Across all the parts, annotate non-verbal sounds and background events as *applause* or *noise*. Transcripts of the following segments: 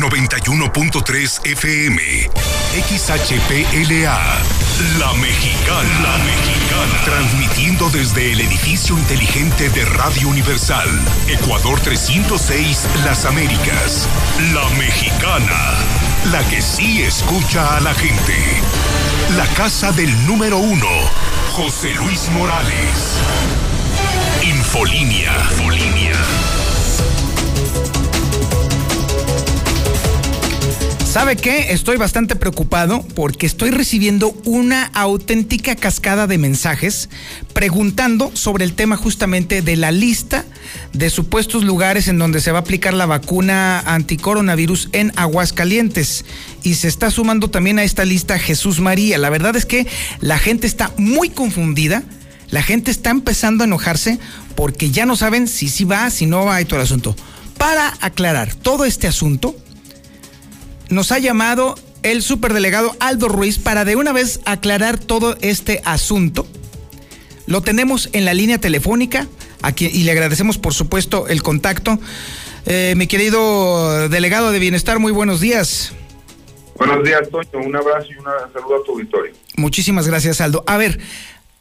91.3 FM. XHPLA. La Mexicana. La Mexicana. Transmitiendo desde el edificio inteligente de Radio Universal. Ecuador 306, Las Américas. La Mexicana. La que sí escucha a la gente. La casa del número uno. José Luis Morales. Infolínea. Infolínea. ¿Sabe qué? Estoy bastante preocupado porque estoy recibiendo una auténtica cascada de mensajes preguntando sobre el tema justamente de la lista de supuestos lugares en donde se va a aplicar la vacuna anticoronavirus en Aguascalientes. Y se está sumando también a esta lista Jesús María. La verdad es que la gente está muy confundida. La gente está empezando a enojarse porque ya no saben si sí va, si no va y todo el asunto. Para aclarar todo este asunto, nos ha llamado el superdelegado Aldo Ruiz para de una vez aclarar todo este asunto. Lo tenemos en la línea telefónica aquí, y le agradecemos por supuesto el contacto. Eh, mi querido delegado de Bienestar, muy buenos días. Buenos días, Toño. Un abrazo y un saludo a tu auditorio. Muchísimas gracias, Aldo. A ver,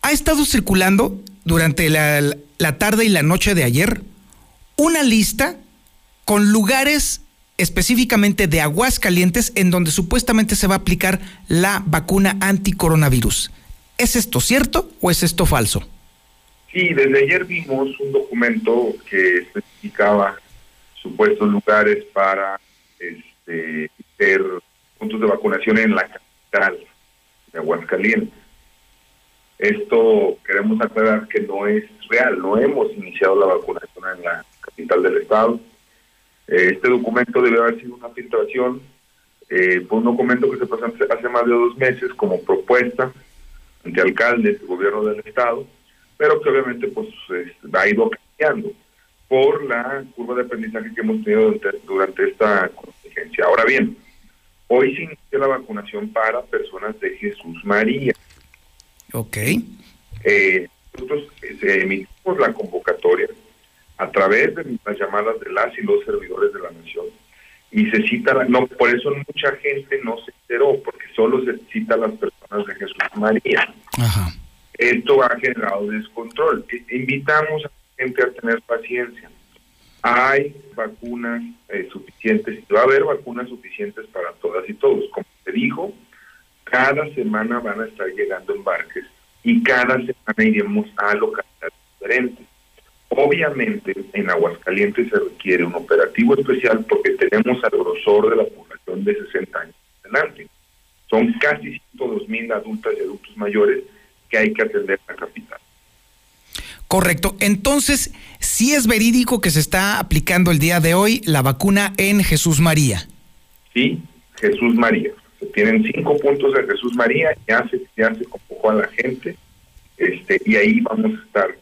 ha estado circulando durante la, la tarde y la noche de ayer una lista con lugares específicamente de Aguascalientes, en donde supuestamente se va a aplicar la vacuna anticoronavirus. ¿Es esto cierto o es esto falso? Sí, desde ayer vimos un documento que especificaba supuestos lugares para este, hacer puntos de vacunación en la capital de Aguascalientes. Esto queremos aclarar que no es real, no hemos iniciado la vacunación en la capital del estado este documento debe haber sido una filtración, eh, fue un documento que se pasó hace más de dos meses como propuesta ante alcaldes del gobierno del estado, pero que obviamente pues ha ido cambiando por la curva de aprendizaje que hemos tenido durante, esta contingencia. Ahora bien, hoy se inicia la vacunación para personas de Jesús María. Ok. Eh, nosotros emitimos la convocatoria a través de las llamadas de las y los servidores de la nación. Y se cita, no, por eso mucha gente no se enteró, porque solo se cita a las personas de Jesús María. Esto ha generado descontrol. E, invitamos a la gente a tener paciencia. Hay vacunas eh, suficientes y va a haber vacunas suficientes para todas y todos. Como se dijo, cada semana van a estar llegando embarques y cada semana iremos a localidades diferentes. Obviamente, en Aguascalientes se requiere un operativo especial porque tenemos al grosor de la población de 60 años adelante. Son casi 102 mil adultas y adultos mayores que hay que atender en la capital. Correcto. Entonces, sí es verídico que se está aplicando el día de hoy la vacuna en Jesús María. Sí, Jesús María. Se tienen cinco puntos de Jesús María, ya se, ya se convocó a la gente, este, y ahí vamos a estar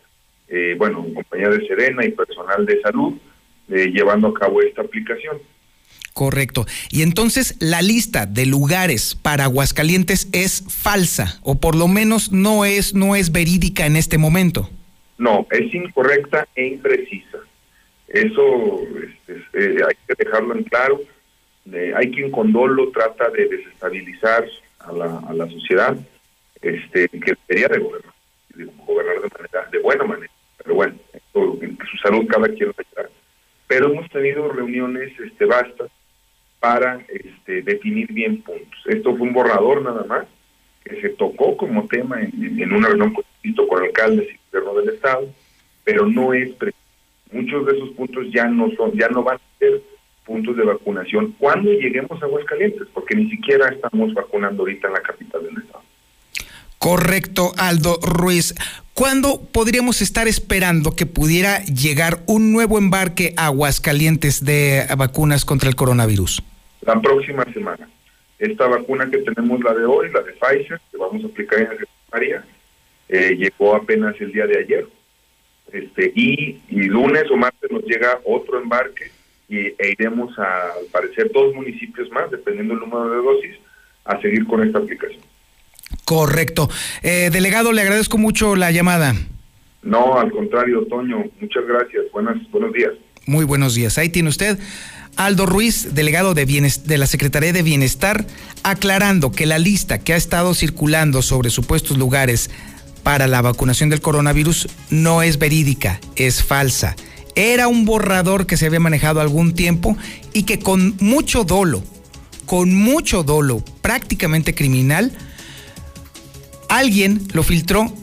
eh, bueno, en compañía de Serena y personal de salud, eh, llevando a cabo esta aplicación. Correcto. Y entonces la lista de lugares para Aguascalientes es falsa, o por lo menos no es, no es verídica en este momento. No, es incorrecta e imprecisa. Eso este, eh, hay que dejarlo en claro. hay quien con dolo trata de desestabilizar a la, a la sociedad este, que debería de gobernar, de gobernar de, manera, de buena manera pero bueno, en su salud cada quien lo Pero hemos tenido reuniones este, bastas para este, definir bien puntos. Esto fue un borrador nada más, que se tocó como tema en, una reunión con alcaldes y gobierno del Estado, pero no es. Muchos de esos puntos ya no son, ya no van a ser puntos de vacunación cuando lleguemos a Aguascalientes, porque ni siquiera estamos vacunando ahorita en la capital del Estado. Correcto, Aldo Ruiz. ¿Cuándo podríamos estar esperando que pudiera llegar un nuevo embarque a Aguascalientes de vacunas contra el coronavirus? La próxima semana. Esta vacuna que tenemos, la de hoy, la de Pfizer, que vamos a aplicar en la eh, llegó apenas el día de ayer. Este, y, lunes o martes nos llega otro embarque y, e iremos a, al parecer, dos municipios más, dependiendo del número de dosis, a seguir con esta aplicación. Correcto. Eh, delegado, le agradezco mucho la llamada. No, al contrario, Toño, muchas gracias. Buenas, buenos días. Muy buenos días. Ahí tiene usted Aldo Ruiz, delegado de, de, la Secretaría de Bienestar, aclarando que la lista que ha estado circulando sobre supuestos lugares para la vacunación del coronavirus no es verídica, es falsa. Era un borrador que se había manejado algún tiempo y que con mucho dolo, con mucho dolo, prácticamente criminal, alguien lo filtró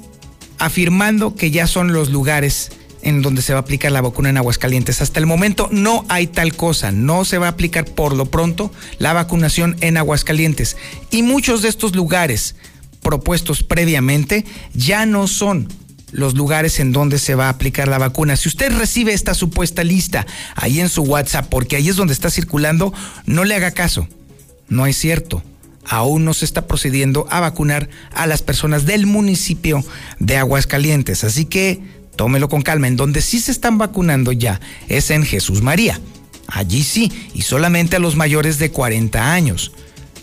afirmando que ya son los lugares en donde se va a aplicar la vacuna en Aguascalientes. Hasta el momento no hay tal cosa, no se va a aplicar por lo pronto la vacunación en Aguascalientes. Y muchos de estos lugares propuestos previamente ya no son los lugares en donde se va a aplicar la vacuna. Si usted recibe esta supuesta lista ahí en su WhatsApp, porque ahí es donde está circulando, no le haga caso. No es cierto aún no se está procediendo a vacunar a las personas del municipio de Aguascalientes. Así que tómelo con calma. En donde sí se están vacunando ya es en Jesús María. Allí sí, y solamente a los mayores de 40 años.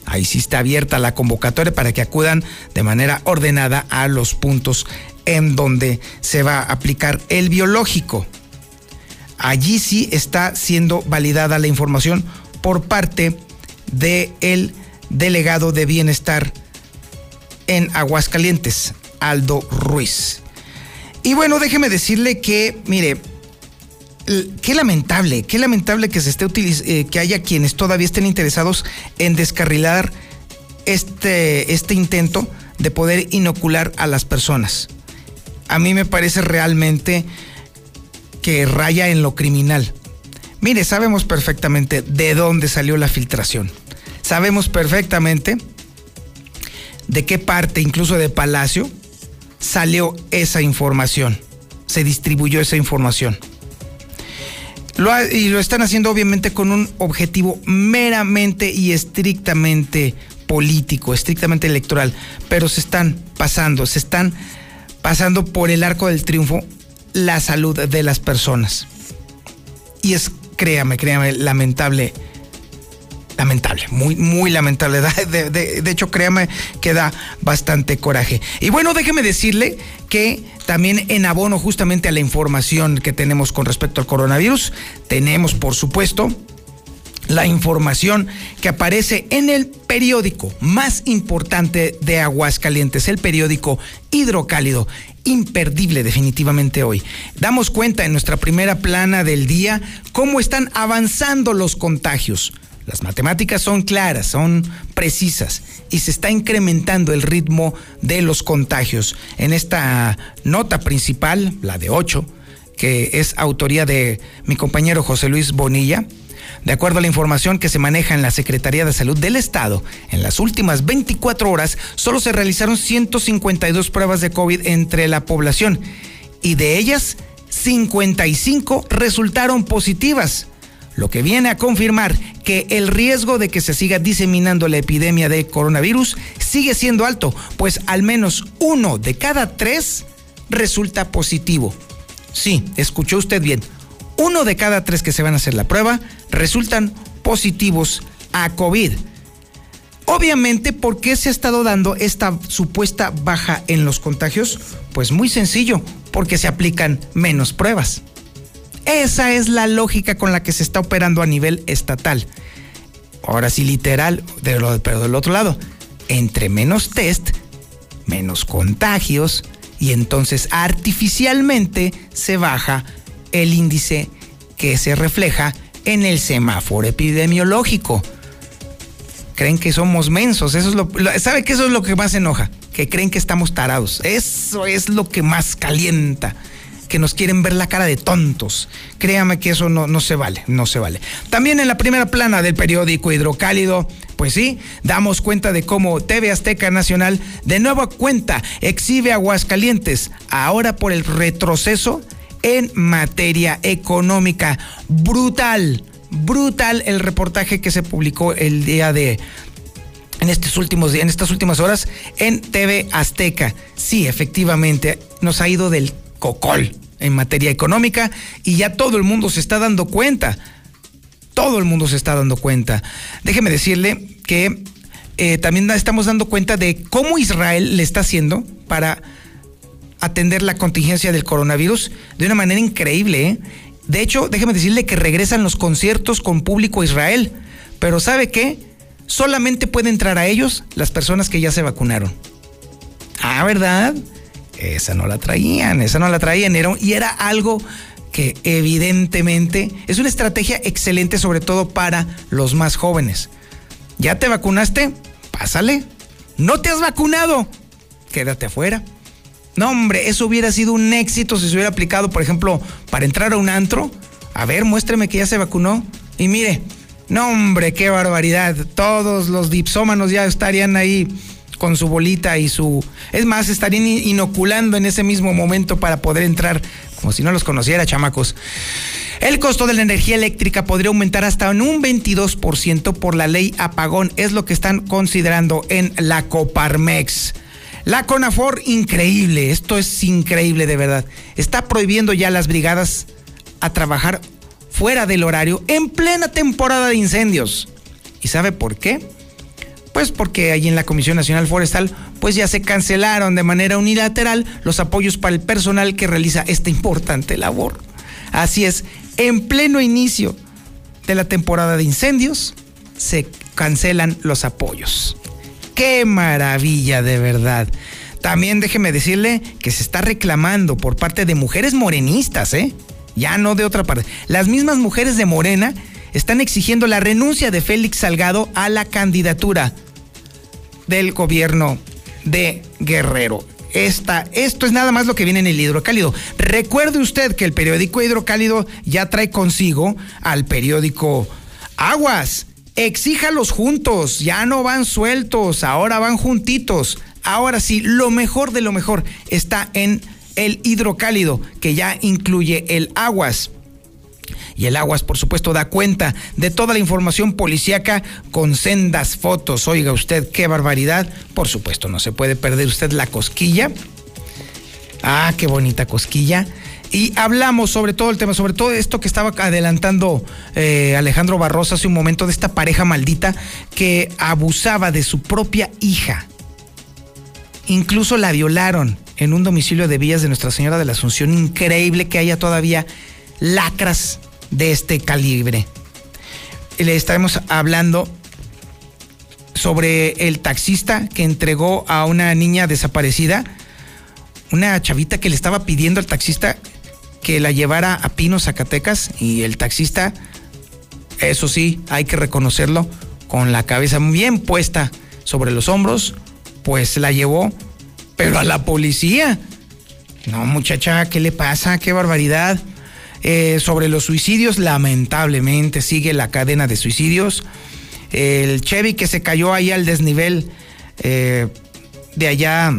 Ahí sí está abierta la convocatoria para que acudan de manera ordenada a los puntos en donde se va a aplicar el biológico. Allí sí está siendo validada la información por parte del el delegado de bienestar en Aguascalientes, Aldo Ruiz. Y bueno, déjeme decirle que, mire, qué lamentable, qué lamentable que se esté eh, que haya quienes todavía estén interesados en descarrilar este, este intento de poder inocular a las personas. A mí me parece realmente que raya en lo criminal. Mire, sabemos perfectamente de dónde salió la filtración sabemos perfectamente de qué parte, incluso de Palacio, salió esa información, se distribuyó esa información. y lo están haciendo obviamente con un objetivo meramente y estrictamente político, estrictamente electoral, pero se están pasando, se están pasando por el arco del triunfo la salud de las personas. Y es, créame, créame, lamentable lamentable, muy, muy lamentable. *laughs* De, hecho, créame que da bastante coraje. Y bueno, déjeme decirle que también en abono justamente a la información que tenemos con respecto al coronavirus, tenemos, por supuesto, la información que aparece en el periódico más importante de Aguascalientes, el periódico Hidrocálido. Imperdible definitivamente hoy. Damos cuenta en nuestra primera plana del día cómo están avanzando los contagios. Las matemáticas son claras, son precisas y se está incrementando el ritmo de los contagios. En esta nota principal, la de 8, que es autoría de mi compañero José Luis Bonilla, de acuerdo a la información que se maneja en la Secretaría de Salud del Estado, en las últimas 24 horas solo se realizaron 152 pruebas de COVID entre la población y de ellas 55 resultaron positivas lo que viene a confirmar que el riesgo de que se siga diseminando la epidemia de coronavirus sigue siendo alto, pues al menos uno de cada tres resulta positivo. Sí, escuchó usted bien. Uno de cada tres que se van a hacer la prueba resultan positivos a COVID. Obviamente, ¿por qué se ha estado dando esta supuesta baja en los contagios? Pues muy sencillo, porque se aplican menos pruebas. Esa es la lógica con la que se está operando a nivel estatal. Ahora sí, literal, pero del otro lado, entre menos test, menos contagios, y entonces artificialmente se baja el índice que se refleja en el semáforo epidemiológico. Creen que somos mensos, eso es lo, ¿sabe que eso es lo que más enoja? Que creen que estamos tarados. Eso es lo que más calienta que nos quieren ver la cara de tontos. Créame que eso no, no se vale, no se vale. También en la primera plana del periódico Hidrocálido, pues sí, damos cuenta de cómo TV Azteca Nacional de nueva cuenta exhibe Aguascalientes, ahora por el retroceso en materia económica. Brutal, brutal el reportaje que se publicó el día de en estos últimos en estas últimas horas en TV Azteca. Sí, efectivamente, nos ha ido del cocol en materia económica y ya todo el mundo se está dando cuenta. Todo el mundo se está dando cuenta. Déjeme decirle que eh, también estamos dando cuenta de cómo Israel le está haciendo para atender la contingencia del coronavirus de una manera increíble. ¿eh? De hecho, déjeme decirle que regresan los conciertos con público a Israel. Pero ¿sabe qué? Solamente pueden entrar a ellos las personas que ya se vacunaron. Ah, ¿verdad? Esa no la traían, esa no la traían. y era algo que evidentemente es una estrategia excelente, sobre todo para los más jóvenes. ¿Ya te vacunaste? Pásale. ¿No te has vacunado? Quédate afuera. No, hombre, eso hubiera sido un éxito si se hubiera aplicado, por ejemplo, para entrar a un antro. A ver, muéstreme que ya se vacunó. Y mire, no, hombre, qué barbaridad. Todos los dipsómanos ya estarían ahí con su bolita y su... Es más, estarían inoculando en ese mismo momento para poder entrar, como si no los conociera, chamacos. El costo de la energía eléctrica podría aumentar hasta un 22% por la ley apagón, es lo que están considerando en la Coparmex. La CONAFOR, increíble, esto es increíble de verdad. Está prohibiendo ya las brigadas a trabajar fuera del horario en plena temporada de incendios. ¿Y sabe por qué? Pues porque allí en la Comisión Nacional Forestal pues ya se cancelaron de manera unilateral los apoyos para el personal que realiza esta importante labor. Así es, en pleno inicio de la temporada de incendios se cancelan los apoyos. Qué maravilla de verdad. También déjeme decirle que se está reclamando por parte de mujeres morenistas, ¿eh? Ya no de otra parte. Las mismas mujeres de Morena están exigiendo la renuncia de Félix Salgado a la candidatura del gobierno de Guerrero. Esto es nada más lo que viene en el hidrocálido. Recuerde usted que el periódico hidrocálido ya trae consigo al periódico Aguas Exíjalos juntos, ya no van sueltos, ahora van juntitos. Ahora sí, lo mejor de lo mejor está en el hidrocálido, que ya incluye el aguas. Y el Aguas, por supuesto, da cuenta de toda la información policíaca con sendas fotos. Oiga usted, qué barbaridad. Por supuesto, no se puede perder usted la cosquilla. Ah, qué bonita cosquilla. Y hablamos sobre todo el tema, sobre todo esto que estaba adelantando eh, Alejandro Barroso hace un momento de esta pareja maldita que abusaba de su propia hija. Incluso la violaron en un domicilio de Villas de Nuestra Señora de la Asunción. Increíble que haya todavía lacras de este calibre. Le estaremos hablando sobre el taxista que entregó a una niña desaparecida, una chavita que le estaba pidiendo al taxista que la llevara a Pino, Zacatecas, y el taxista, eso sí, hay que reconocerlo, con la cabeza bien puesta sobre los hombros, pues la llevó, pero a la policía. No, muchacha, ¿qué le pasa? ¡Qué barbaridad! Eh, sobre los suicidios, lamentablemente sigue la cadena de suicidios. El Chevy que se cayó ahí al desnivel eh, de allá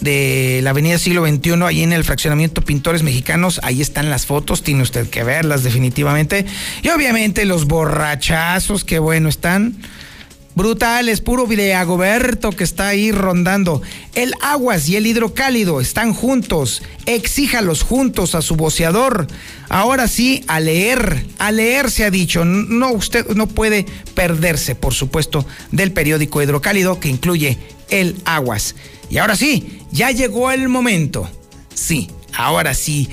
de la Avenida Siglo XXI, ahí en el fraccionamiento Pintores Mexicanos. Ahí están las fotos, tiene usted que verlas definitivamente. Y obviamente los borrachazos, que bueno, están brutales, puro videagoberto que está ahí rondando. El aguas y el hidrocálido están juntos. Exíjalos juntos a su boceador. Ahora sí, a leer, a leer se ha dicho. No, usted no puede perderse, por supuesto, del periódico hidrocálido que incluye el aguas. Y ahora sí, ya llegó el momento. Sí, ahora sí.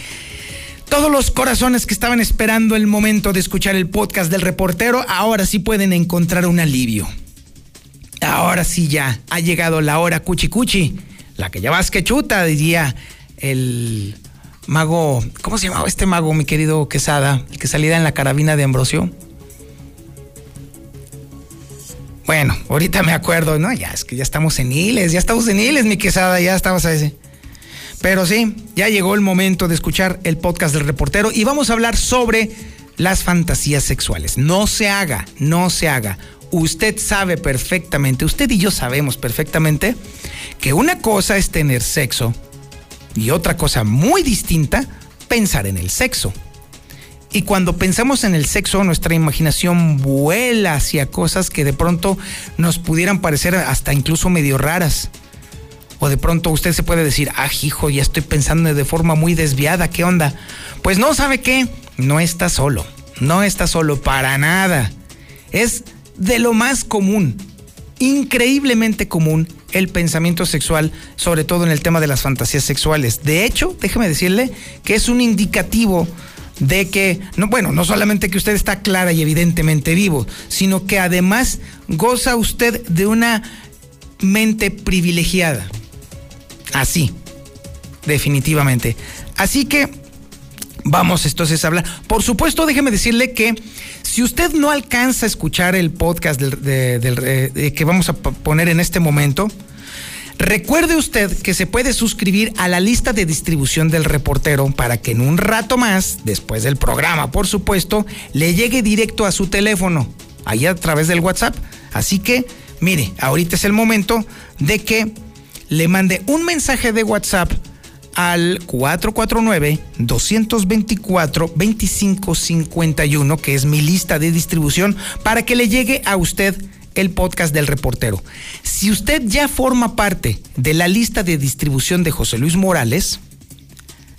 Todos los corazones que estaban esperando el momento de escuchar el podcast del reportero, ahora sí pueden encontrar un alivio. Ahora sí ya ha llegado la hora cuchi cuchi, la que ya vas que chuta, diría el mago, ¿cómo se llamaba este mago, mi querido Quesada? El que salía en la carabina de Ambrosio. Bueno, ahorita me acuerdo, no, ya es que ya estamos seniles, ya estamos seniles, mi quesada, ya estamos a ese. Pero sí, ya llegó el momento de escuchar el podcast del reportero y vamos a hablar sobre las fantasías sexuales. No se haga, no se haga. Usted sabe perfectamente, usted y yo sabemos perfectamente que una cosa es tener sexo y otra cosa muy distinta, pensar en el sexo. Y cuando pensamos en el sexo, nuestra imaginación vuela hacia cosas que de pronto nos pudieran parecer hasta incluso medio raras. O de pronto usted se puede decir, ah, hijo, ya estoy pensando de forma muy desviada, ¿qué onda? Pues no, ¿sabe qué? No está solo, no está solo para nada. Es de lo más común, increíblemente común, el pensamiento sexual, sobre todo en el tema de las fantasías sexuales. De hecho, déjeme decirle que es un indicativo de que, no, bueno, no solamente que usted está clara y evidentemente vivo, sino que además goza usted de una mente privilegiada. Así, definitivamente. Así que vamos entonces a hablar. Por supuesto, déjeme decirle que si usted no alcanza a escuchar el podcast que vamos a poner en este momento, recuerde usted que se puede suscribir a la lista de distribución del reportero para que en un rato más, después del programa, por supuesto, le llegue directo a su teléfono, ahí a través del WhatsApp. Así que, mire, ahorita es el momento de que le mande un mensaje de WhatsApp al 449-224-2551, que es mi lista de distribución, para que le llegue a usted el podcast del reportero. Si usted ya forma parte de la lista de distribución de José Luis Morales,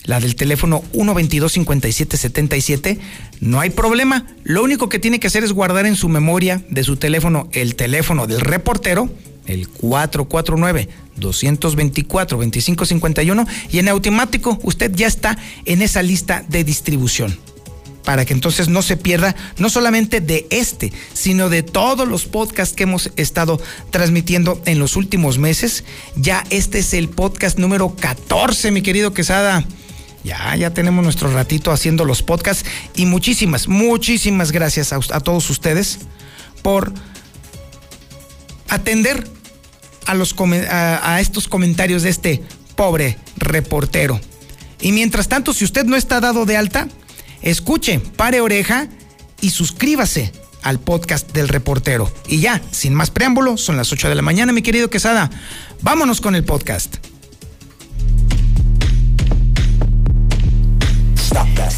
la del teléfono 122-5777, no hay problema. Lo único que tiene que hacer es guardar en su memoria de su teléfono el teléfono del reportero el 449-224-2551 y en automático usted ya está en esa lista de distribución para que entonces no se pierda no solamente de este, sino de todos los podcasts que hemos estado transmitiendo en los últimos meses. Ya este es el podcast número 14, mi querido Quesada. Ya, ya tenemos nuestro ratito haciendo los podcasts y muchísimas, muchísimas gracias a, a todos ustedes por atender a, estos comentarios de este pobre reportero. Y mientras tanto, si usted no está dado de alta, escuche, pare oreja y suscríbase al podcast del reportero. Y ya, sin más preámbulo, son las 8 de la mañana, mi querido Quesada. Vámonos con el podcast.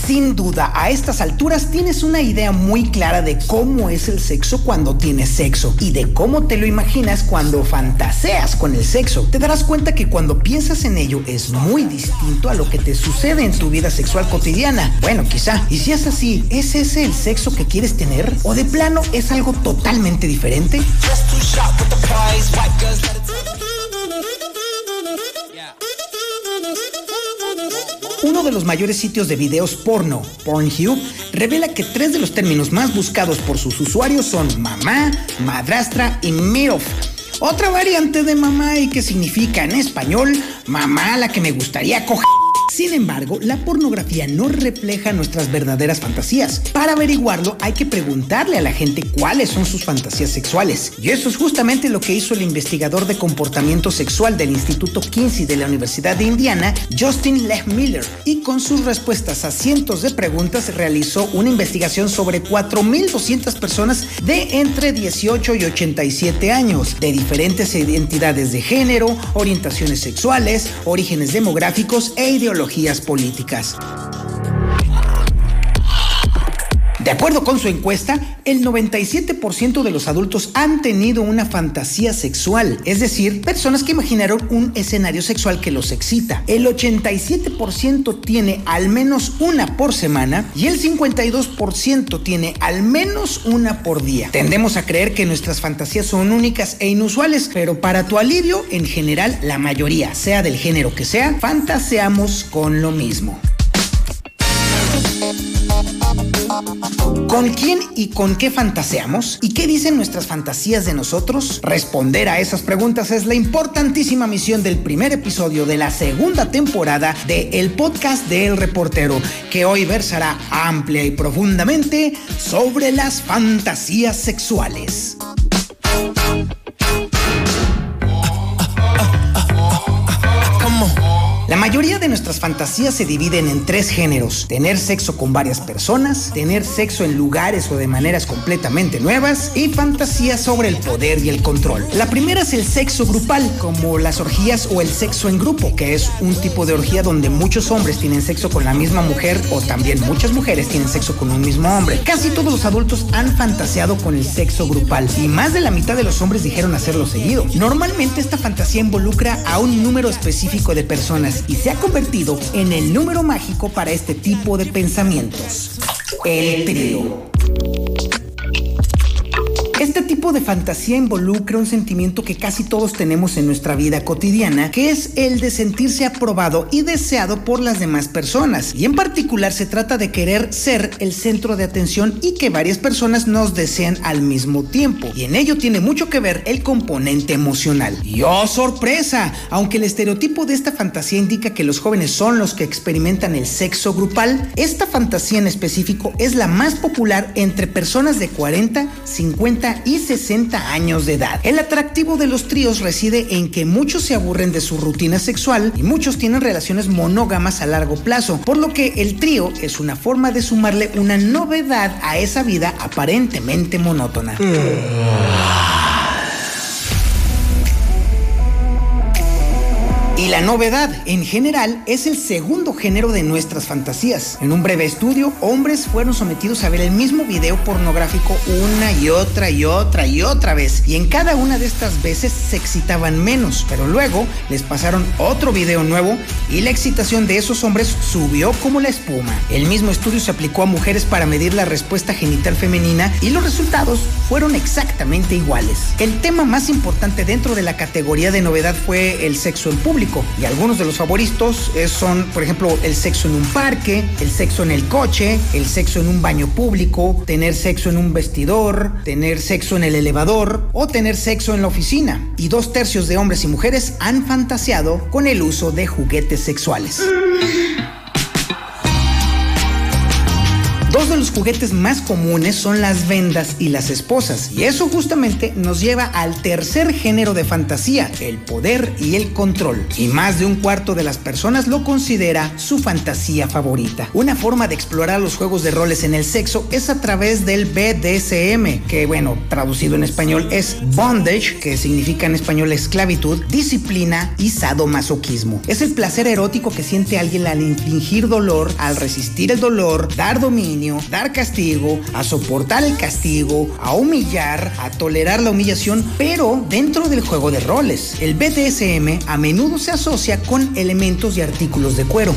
Sin duda, a estas alturas tienes una idea muy clara de cómo es el sexo cuando tienes sexo y de cómo te lo imaginas cuando fantaseas con el sexo. Te darás cuenta que cuando piensas en ello es muy distinto a lo que te sucede en tu vida sexual cotidiana. Bueno, quizá. Y si es así, ¿es ese el sexo que quieres tener? ¿O de plano es algo totalmente diferente? Uno de los mayores sitios de videos porno, Pornhub, revela que tres de los términos más buscados por sus usuarios son mamá, madrastra y MILF. Otra variante de mamá y que significa en español mamá la que me gustaría coger. Sin embargo, la pornografía no refleja nuestras verdaderas fantasías. Para averiguarlo hay que preguntarle a la gente cuáles son sus fantasías sexuales. Y eso es justamente lo que hizo el investigador de comportamiento sexual del Instituto Kinsey de la Universidad de Indiana, Justin Lechmiller, y con sus respuestas a cientos de preguntas realizó una investigación sobre 4.200 personas de entre 18 y 87 años, de diferentes identidades de género, orientaciones sexuales, orígenes demográficos e políticas. De acuerdo con su encuesta, el 97% de los adultos han tenido una fantasía sexual, es decir, personas que imaginaron un escenario sexual que los excita. El 87% tiene al menos una por semana y el 52% tiene al menos una por día. Tendemos a creer que nuestras fantasías son únicas e inusuales, pero para tu alivio, en general, la mayoría, sea del género que sea, fantaseamos con lo mismo. ¿Con quién y con qué fantaseamos? ¿Y qué dicen nuestras fantasías de nosotros? Responder a esas preguntas es la importantísima misión del primer episodio de la segunda temporada de El Podcast de Reportero, que hoy versará amplia y profundamente sobre las fantasías sexuales. Mayoría de nuestras fantasías se dividen en tres géneros. Tener sexo con varias personas, tener sexo en lugares o de maneras completamente nuevas y fantasías sobre el poder y el control. La primera es el sexo grupal, como las orgías o el sexo en grupo, que es un tipo de orgía donde muchos hombres tienen sexo con la misma mujer o también muchas mujeres tienen sexo con un mismo hombre. Casi todos los adultos han fantaseado con el sexo grupal y más de la mitad de los hombres dijeron hacerlo seguido. Normalmente esta fantasía involucra a un número específico de personas se ha convertido en el número mágico para este tipo de pensamientos. El trío. Tipo de fantasía involucra un sentimiento que casi todos tenemos en nuestra vida cotidiana, que es el de sentirse aprobado y deseado por las demás personas. Y en particular se trata de querer ser el centro de atención y que varias personas nos desean al mismo tiempo. Y en ello tiene mucho que ver el componente emocional. Y oh sorpresa, aunque el estereotipo de esta fantasía indica que los jóvenes son los que experimentan el sexo grupal, esta fantasía en específico es la más popular entre personas de 40, 50 y 60 años de edad. El atractivo de los tríos reside en que muchos se aburren de su rutina sexual y muchos tienen relaciones monógamas a largo plazo, por lo que el trío es una forma de sumarle una novedad a esa vida aparentemente monótona. La novedad, en general, es el segundo género de nuestras fantasías. En un breve estudio, hombres fueron sometidos a ver el mismo video pornográfico una y otra y otra y otra vez. Y en cada una de estas veces se excitaban menos, pero luego les pasaron otro video nuevo y la excitación de esos hombres subió como la espuma. El mismo estudio se aplicó a mujeres para medir la respuesta genital femenina y los resultados fueron exactamente iguales. El tema más importante dentro de la categoría de novedad fue el sexo en público y algunos de los favoritos son, por ejemplo, el sexo en un parque, el sexo en el coche, el sexo en un baño público, tener sexo en un vestidor, tener sexo en el elevador o tener sexo en la oficina. Y dos tercios de hombres y mujeres han fantaseado con el uso de juguetes sexuales. Dos de los juguetes más comunes son las vendas y las esposas, y eso justamente nos lleva al tercer género de fantasía, el poder y el control. Y más de un cuarto de las personas lo considera su fantasía favorita. Una forma de explorar los juegos de roles en el sexo es a través del BDSM, que bueno, traducido en español es bondage, que significa en español esclavitud, disciplina y sadomasoquismo. Es el placer erótico que siente alguien al infligir dolor, al resistir el dolor, dar dominio, dar castigo, a soportar el castigo, a humillar, a tolerar la humillación, pero dentro del juego de roles. El BDSM a menudo se asocia con elementos y artículos de cuero.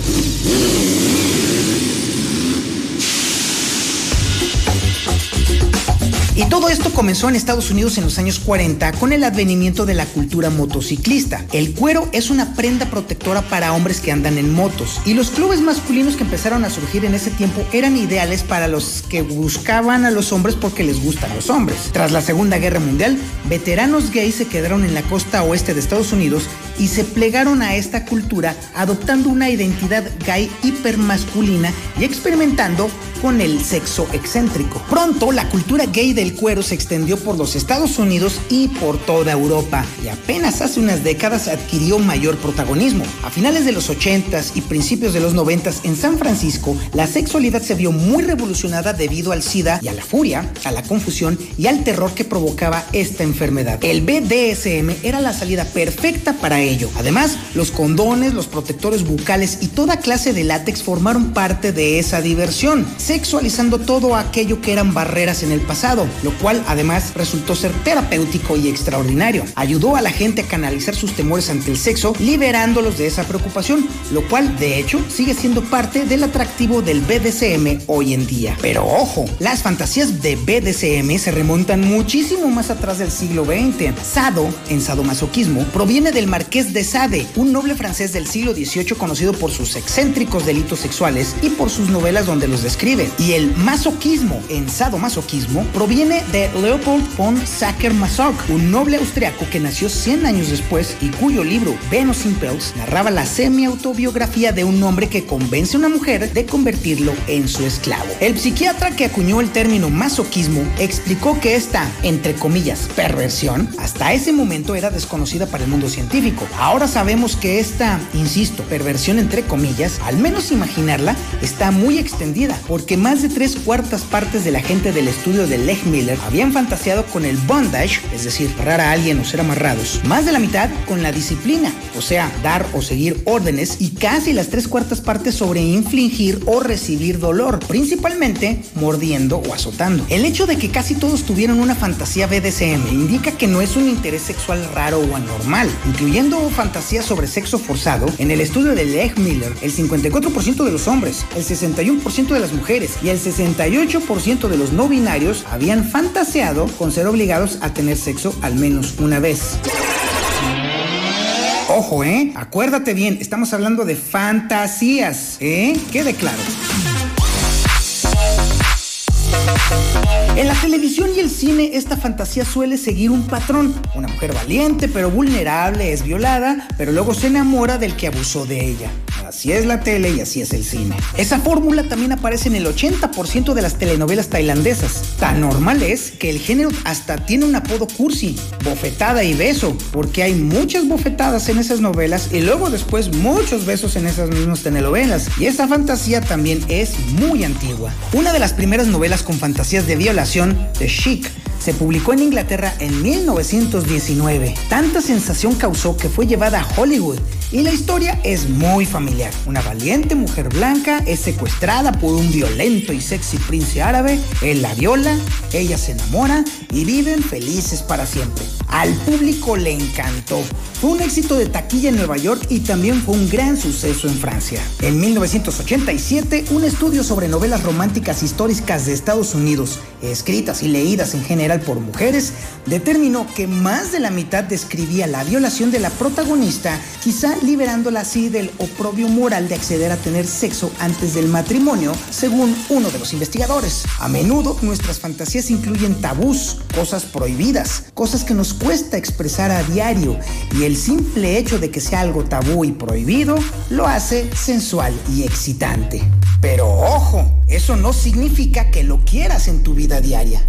Y todo esto comenzó en Estados Unidos en los años 40 con el advenimiento de la cultura motociclista. El cuero es una prenda protectora para hombres que andan en motos y los clubes masculinos que empezaron a surgir en ese tiempo eran ideales para los que buscaban a los hombres porque les gustan los hombres. Tras la Segunda Guerra Mundial, veteranos gays se quedaron en la costa oeste de Estados Unidos y se plegaron a esta cultura adoptando una identidad gay hipermasculina y experimentando con el sexo excéntrico. Pronto la cultura gay del cuero se extendió por los Estados Unidos y por toda Europa y apenas hace unas décadas adquirió mayor protagonismo. A finales de los 80s y principios de los 90s en San Francisco, la sexualidad se vio muy revolucionada debido al SIDA y a la furia, a la confusión y al terror que provocaba esta enfermedad. El BDSM era la salida perfecta para ello. Además, los condones, los protectores bucales y toda clase de látex formaron parte de esa diversión sexualizando todo aquello que eran barreras en el pasado, lo cual además resultó ser terapéutico y extraordinario. Ayudó a la gente a canalizar sus temores ante el sexo, liberándolos de esa preocupación, lo cual de hecho sigue siendo parte del atractivo del BDSM hoy en día. Pero ojo, las fantasías de BDSM se remontan muchísimo más atrás del siglo XX. Sado, en sadomasoquismo, proviene del marqués de Sade, un noble francés del siglo XVIII conocido por sus excéntricos delitos sexuales y por sus novelas donde los describe y el masoquismo, en sadomasoquismo, proviene de Leopold von Sacher-Masoch, un noble austriaco que nació 100 años después y cuyo libro Venus Impels narraba la semi-autobiografía de un hombre que convence a una mujer de convertirlo en su esclavo. El psiquiatra que acuñó el término masoquismo explicó que esta, entre comillas, perversión, hasta ese momento era desconocida para el mundo científico. Ahora sabemos que esta, insisto, perversión entre comillas, al menos imaginarla, está muy extendida porque que más de tres cuartas partes de la gente del estudio de Leg Miller habían fantaseado con el bondage, es decir, parar a alguien o ser amarrados, más de la mitad con la disciplina, o sea, dar o seguir órdenes, y casi las tres cuartas partes sobre infligir o recibir dolor, principalmente mordiendo o azotando. El hecho de que casi todos tuvieron una fantasía BDSM indica que no es un interés sexual raro o anormal, incluyendo fantasías sobre sexo forzado. En el estudio de Leg Miller, el 54% de los hombres, el 61% de las mujeres, y el 68% de los no binarios habían fantaseado con ser obligados a tener sexo al menos una vez. Ojo, ¿eh? Acuérdate bien, estamos hablando de fantasías, ¿eh? Quede claro. En la televisión y el cine esta fantasía suele seguir un patrón. Una mujer valiente pero vulnerable es violada, pero luego se enamora del que abusó de ella. Así es la tele y así es el cine. Esa fórmula también aparece en el 80% de las telenovelas tailandesas. Tan normal es que el género hasta tiene un apodo cursi, bofetada y beso, porque hay muchas bofetadas en esas novelas y luego después muchos besos en esas mismas telenovelas. Y esa fantasía también es muy antigua. Una de las primeras novelas con fantasías de The Chic, se publicó en Inglaterra en 1919. Tanta sensación causó que fue llevada a Hollywood y la historia es muy familiar. Una valiente mujer blanca es secuestrada por un violento y sexy príncipe árabe, él la viola, ella se enamora y viven felices para siempre. Al público le encantó. Fue un éxito de taquilla en Nueva York y también fue un gran suceso en Francia. En 1987, un estudio sobre novelas románticas históricas de Estados Unidos, escritas y leídas en general por mujeres, determinó que más de la mitad describía la violación de la protagonista, quizá liberándola así del oprobio moral de acceder a tener sexo antes del matrimonio, según uno de los investigadores. A menudo nuestras fantasías incluyen tabús, cosas prohibidas, cosas que nos cuesta expresar a diario y el simple hecho de que sea algo tabú y prohibido lo hace sensual y excitante. Pero ojo, eso no significa que lo quieras en tu vida diaria.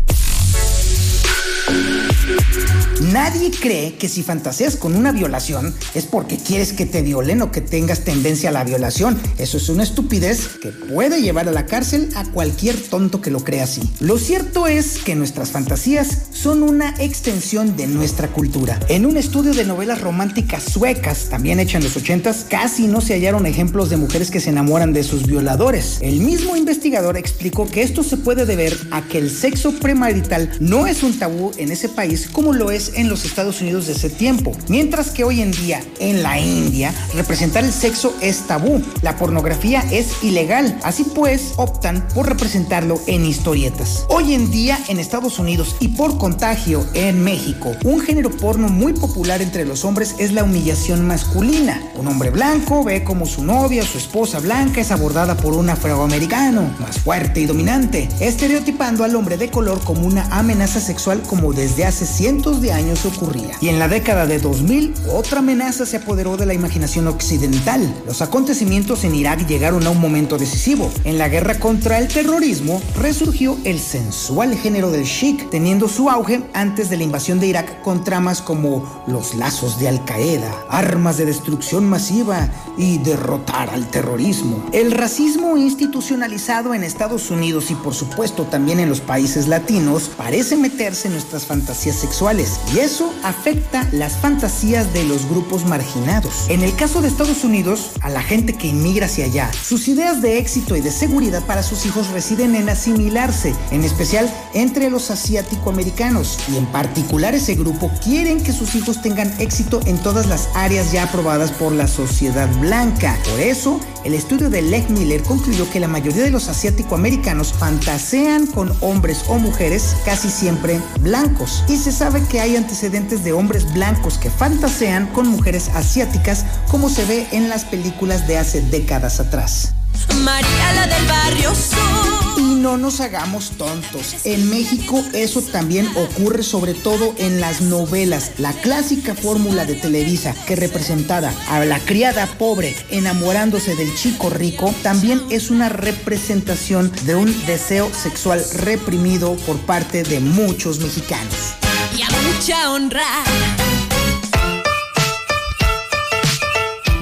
Nadie cree que si fantaseas con una violación es porque quieres que te violen o que tengas tendencia a la violación. Eso es una estupidez que puede llevar a la cárcel a cualquier tonto que lo crea así. Lo cierto es que nuestras fantasías son una extensión de nuestra cultura. En un estudio de novelas románticas suecas, también hecha en los 80s, casi no se hallaron ejemplos de mujeres que se enamoran de sus violadores. El mismo investigador explicó que esto se puede deber a que el sexo premarital no es un tabú en ese país como lo es en los Estados Unidos de ese tiempo. Mientras que hoy en día en la India representar el sexo es tabú. La pornografía es ilegal. Así pues optan por representarlo en historietas. Hoy en día en Estados Unidos y por contagio en México, un género porno muy popular entre los hombres es la humillación masculina. Un hombre blanco ve como su novia su esposa blanca es abordada por un afroamericano más fuerte y dominante, estereotipando al hombre de color como una amenaza sexual desde hace cientos de años ocurría. Y en la década de 2000, otra amenaza se apoderó de la imaginación occidental. Los acontecimientos en Irak llegaron a un momento decisivo. En la guerra contra el terrorismo, resurgió el sensual género del chic, teniendo su auge antes de la invasión de Irak con tramas como los lazos de Al Qaeda, armas de destrucción masiva y derrotar al terrorismo. El racismo institucionalizado en Estados Unidos y por supuesto también en los países latinos parece meterse en nuestras fantasías sexuales y eso afecta las fantasías de los grupos marginados. En el caso de Estados Unidos, a la gente que inmigra hacia allá, sus ideas de éxito y de seguridad para sus hijos residen en asimilarse, en especial entre los asiático-americanos y en particular ese grupo quieren que sus hijos tengan éxito en todas las áreas ya aprobadas por la sociedad blanca. Por eso, el estudio de Leg Miller concluyó que la mayoría de los asiático-americanos fantasean con hombres o mujeres casi siempre blancos. Y se sabe que hay antecedentes de hombres blancos que fantasean con mujeres asiáticas como se ve en las películas de hace décadas atrás. María la del barrio sur. Y no nos hagamos tontos. En México eso también ocurre sobre todo en las novelas. La clásica fórmula de Televisa que representaba a la criada pobre enamorándose del chico rico también es una representación de un deseo sexual reprimido por parte de muchos mexicanos. Y a mucha honra.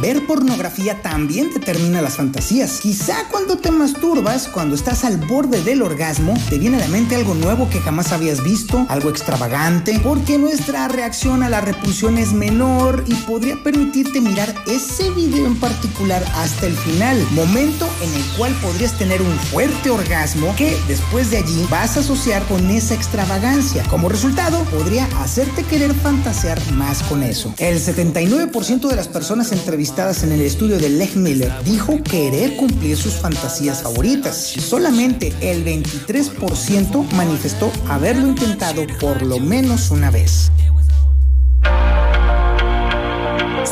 Ver pornografía también determina las fantasías. Quizá cuando te masturbas, cuando estás al borde del orgasmo, te viene a la mente algo nuevo que jamás habías visto, algo extravagante, porque nuestra reacción a la repulsión es menor y podría permitirte mirar ese video en particular hasta el final, momento en el cual podrías tener un fuerte orgasmo que después de allí vas a asociar con esa extravagancia. Como resultado, podría hacerte querer fantasear más con eso. El 79% de las personas entrevistadas en el estudio de Leg Miller, dijo querer cumplir sus fantasías favoritas. Solamente el 23% manifestó haberlo intentado por lo menos una vez.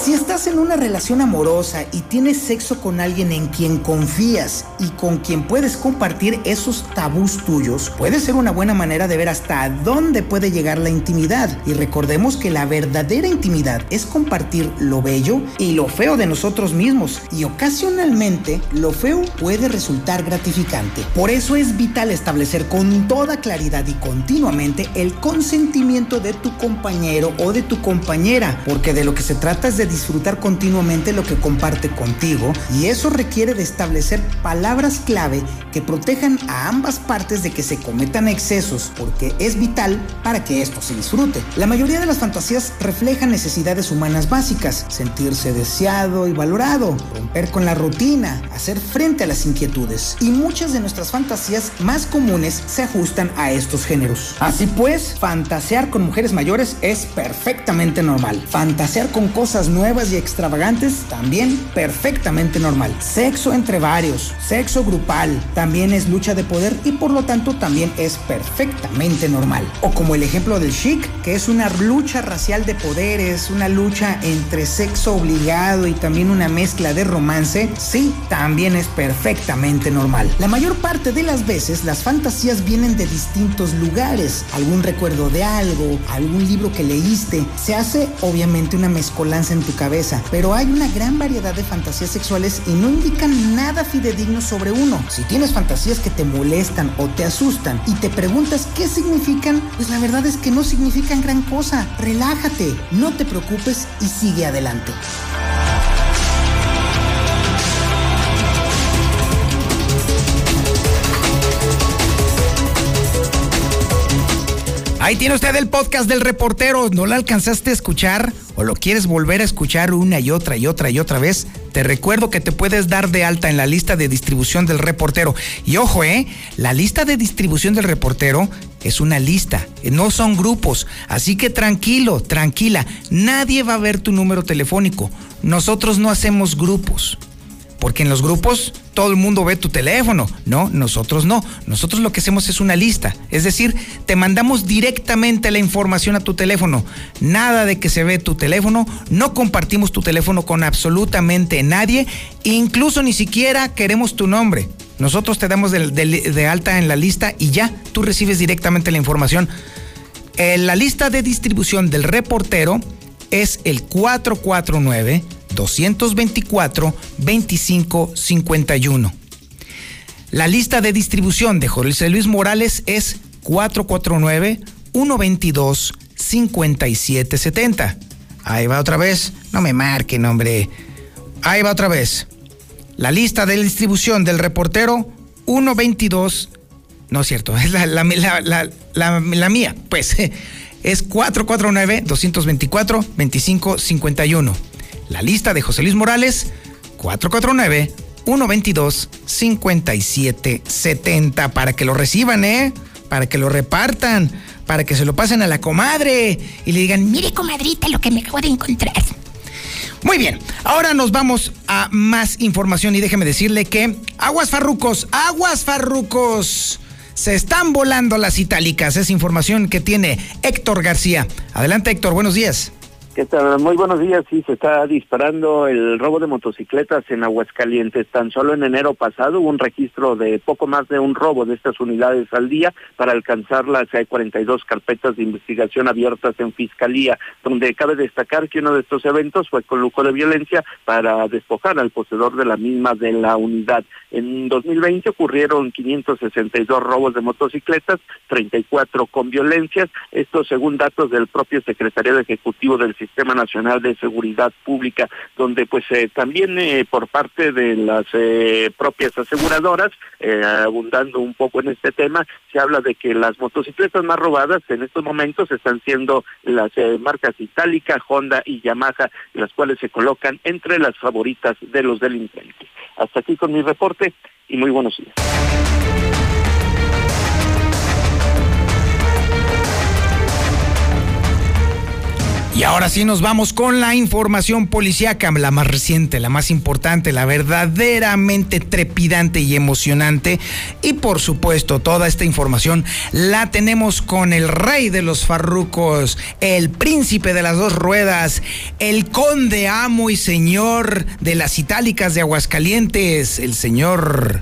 Si estás en una relación amorosa y tienes sexo con alguien en quien confías y con quien puedes compartir esos tabús tuyos, puede ser una buena manera de ver hasta dónde puede llegar la intimidad. Y recordemos que la verdadera intimidad es compartir lo bello y lo feo de nosotros mismos. Y ocasionalmente lo feo puede resultar gratificante. Por eso es vital establecer con toda claridad y continuamente el consentimiento de tu compañero o de tu compañera, porque de lo que se trata es de disfrutar continuamente lo que comparte contigo y eso requiere de establecer palabras clave que protejan a ambas partes de que se cometan excesos porque es vital para que esto se disfrute. La mayoría de las fantasías reflejan necesidades humanas básicas, sentirse deseado y valorado, romper con la rutina, hacer frente a las inquietudes y muchas de nuestras fantasías más comunes se ajustan a estos géneros. Así pues, fantasear con mujeres mayores es perfectamente normal. Fantasear con cosas nuevas y extravagantes, también perfectamente normal. Sexo entre varios, sexo grupal, también es lucha de poder y por lo tanto también es perfectamente normal. O como el ejemplo del chic, que es una lucha racial de poderes, una lucha entre sexo obligado y también una mezcla de romance, sí, también es perfectamente normal. La mayor parte de las veces las fantasías vienen de distintos lugares, algún recuerdo de algo, algún libro que leíste, se hace obviamente una mezcolanza en tu cabeza, pero hay una gran variedad de fantasías sexuales y no indican nada fidedigno sobre uno. Si tienes fantasías que te molestan o te asustan y te preguntas qué significan, pues la verdad es que no significan gran cosa. Relájate, no te preocupes y sigue adelante. Ahí tiene usted el podcast del reportero. ¿No lo alcanzaste a escuchar o lo quieres volver a escuchar una y otra y otra y otra vez? Te recuerdo que te puedes dar de alta en la lista de distribución del reportero. Y ojo, ¿eh? La lista de distribución del reportero es una lista, no son grupos. Así que tranquilo, tranquila. Nadie va a ver tu número telefónico. Nosotros no hacemos grupos. Porque en los grupos todo el mundo ve tu teléfono. No, nosotros no. Nosotros lo que hacemos es una lista. Es decir, te mandamos directamente la información a tu teléfono. Nada de que se ve tu teléfono. No compartimos tu teléfono con absolutamente nadie. Incluso ni siquiera queremos tu nombre. Nosotros te damos de, alta en la lista y ya tú recibes directamente la información. En la lista de distribución del reportero es el 449 224 2551. La lista de distribución de José Luis Morales es 449 122 5770. Ahí va otra vez. No me marquen, hombre. Ahí va otra vez. La lista de distribución del reportero 122. No es cierto, es la, la, la, la mía. Pues *laughs* es 449 224 2551. La lista de José Luis Morales, 449-122-5770, para que lo reciban, ¿eh? Para que lo repartan, para que se lo pasen a la comadre y le digan, mire comadrita lo que me acabo de encontrar. Muy bien, ahora nos vamos a más información y déjeme decirle que aguas farrucos, aguas farrucos. Se están volando las itálicas. Es información que tiene Héctor García. Adelante Héctor, buenos días. ¿Qué tal? Muy buenos días. Sí, se está disparando el robo de motocicletas en Aguascalientes. Tan solo en enero pasado hubo un registro de poco más de un robo de estas unidades al día para alcanzarlas. Hay 42 carpetas de investigación abiertas en Fiscalía, donde cabe destacar que uno de estos eventos fue con lujo de violencia para despojar al poseedor de la misma de la unidad. En 2020 ocurrieron 562 robos de motocicletas, 34 con violencias. Esto según datos del propio secretario ejecutivo del Sistema Nacional de Seguridad Pública, donde pues eh, también eh, por parte de las eh, propias aseguradoras, abundando un poco en este tema, se habla de que las motocicletas más robadas en estos momentos están siendo las marcas Itálica, Honda y Yamaha, las cuales se colocan entre las favoritas de los delincuentes. Hasta aquí con mi reporte y muy buenos días. Y ahora sí nos vamos con la información policíaca, la más reciente, la más importante, la verdaderamente trepidante y emocionante. Y por supuesto, toda esta información la tenemos con el rey de los farrucos, el príncipe de las dos ruedas, el conde amo y señor de las itálicas de Aguascalientes, el señor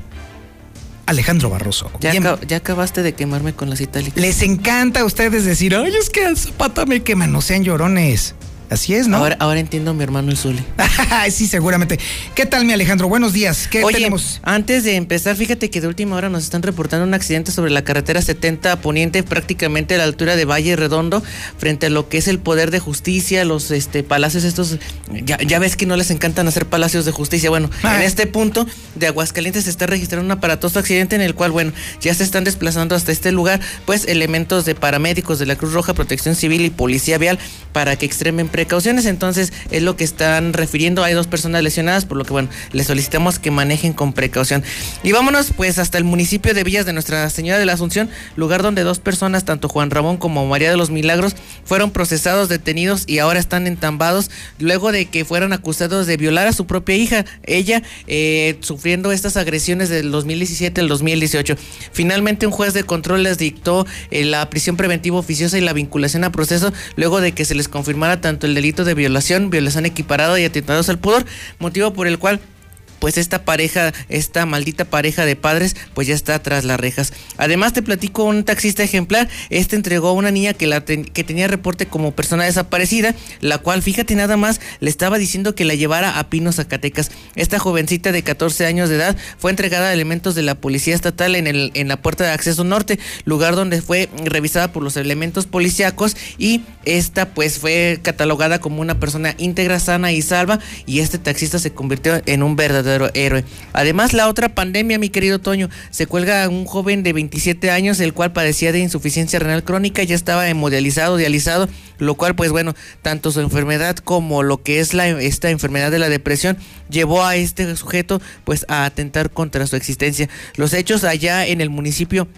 Alejandro Barroso. Ya, ya, acabaste de quemarme con las itálicas. Les encanta a ustedes decir, ay, es que al zapata me quema, no sean llorones. Así es, ¿no? Ahora, ahora entiendo a mi hermano el *laughs* sí, seguramente. ¿Qué tal, mi Alejandro? Buenos días. ¿Qué Oye, tenemos? Antes de empezar, fíjate que de última hora nos están reportando un accidente sobre la carretera 70 Poniente, prácticamente a la altura de Valle Redondo, frente a lo que es el poder de justicia, los este, palacios estos. Ya, ves que no les encantan hacer palacios de justicia. Bueno, en ah. este punto de Aguascalientes se está registrando un aparatoso accidente en el cual, bueno, ya se están desplazando hasta este lugar, pues elementos de paramédicos de la Cruz Roja, Protección Civil y Policía Vial para que extremen precauciones. Entonces, es lo que están refiriendo. Hay dos personas lesionadas, por lo que, bueno, les solicitamos que manejen con precaución. Y vámonos, pues, hasta el municipio de Villas de Nuestra Señora de la Asunción, lugar donde dos personas, tanto Juan Ramón como María de los Milagros, fueron procesados, detenidos y ahora están entambados luego de que fueron acusados de violar a su propia hija. Ella eh, sufriendo estas agresiones del 2017 al 2018. Finalmente, un juez de control les dictó eh, la prisión preventiva oficiosa y la vinculación a proceso luego de que se les confirmara tanto el delito de violación, violación equiparada y atentados al pudor, motivo por el cual pues esta pareja, esta maldita pareja de padres, pues ya está tras las rejas. Además te platico un taxista ejemplar, este entregó a una niña que, la que tenía reporte como persona desaparecida, la cual, fíjate nada más, le estaba diciendo que la llevara a Pino, Zacatecas. Esta jovencita de 14 años de edad fue entregada a elementos de la Policía Estatal en, el, en la puerta de acceso norte, lugar donde fue revisada por los elementos policíacos y esta pues fue catalogada como una persona íntegra, sana y salva y este taxista se convirtió en un verdadero héroe. Además, la otra pandemia, mi querido Toño, se cuelga un joven de 27 años, el cual padecía de insuficiencia renal crónica, ya estaba hemodializado, dializado, lo cual, pues bueno, tanto su enfermedad como lo que es la, esta enfermedad de la depresión llevó a este sujeto, pues a atentar contra su existencia. Los hechos allá en el municipio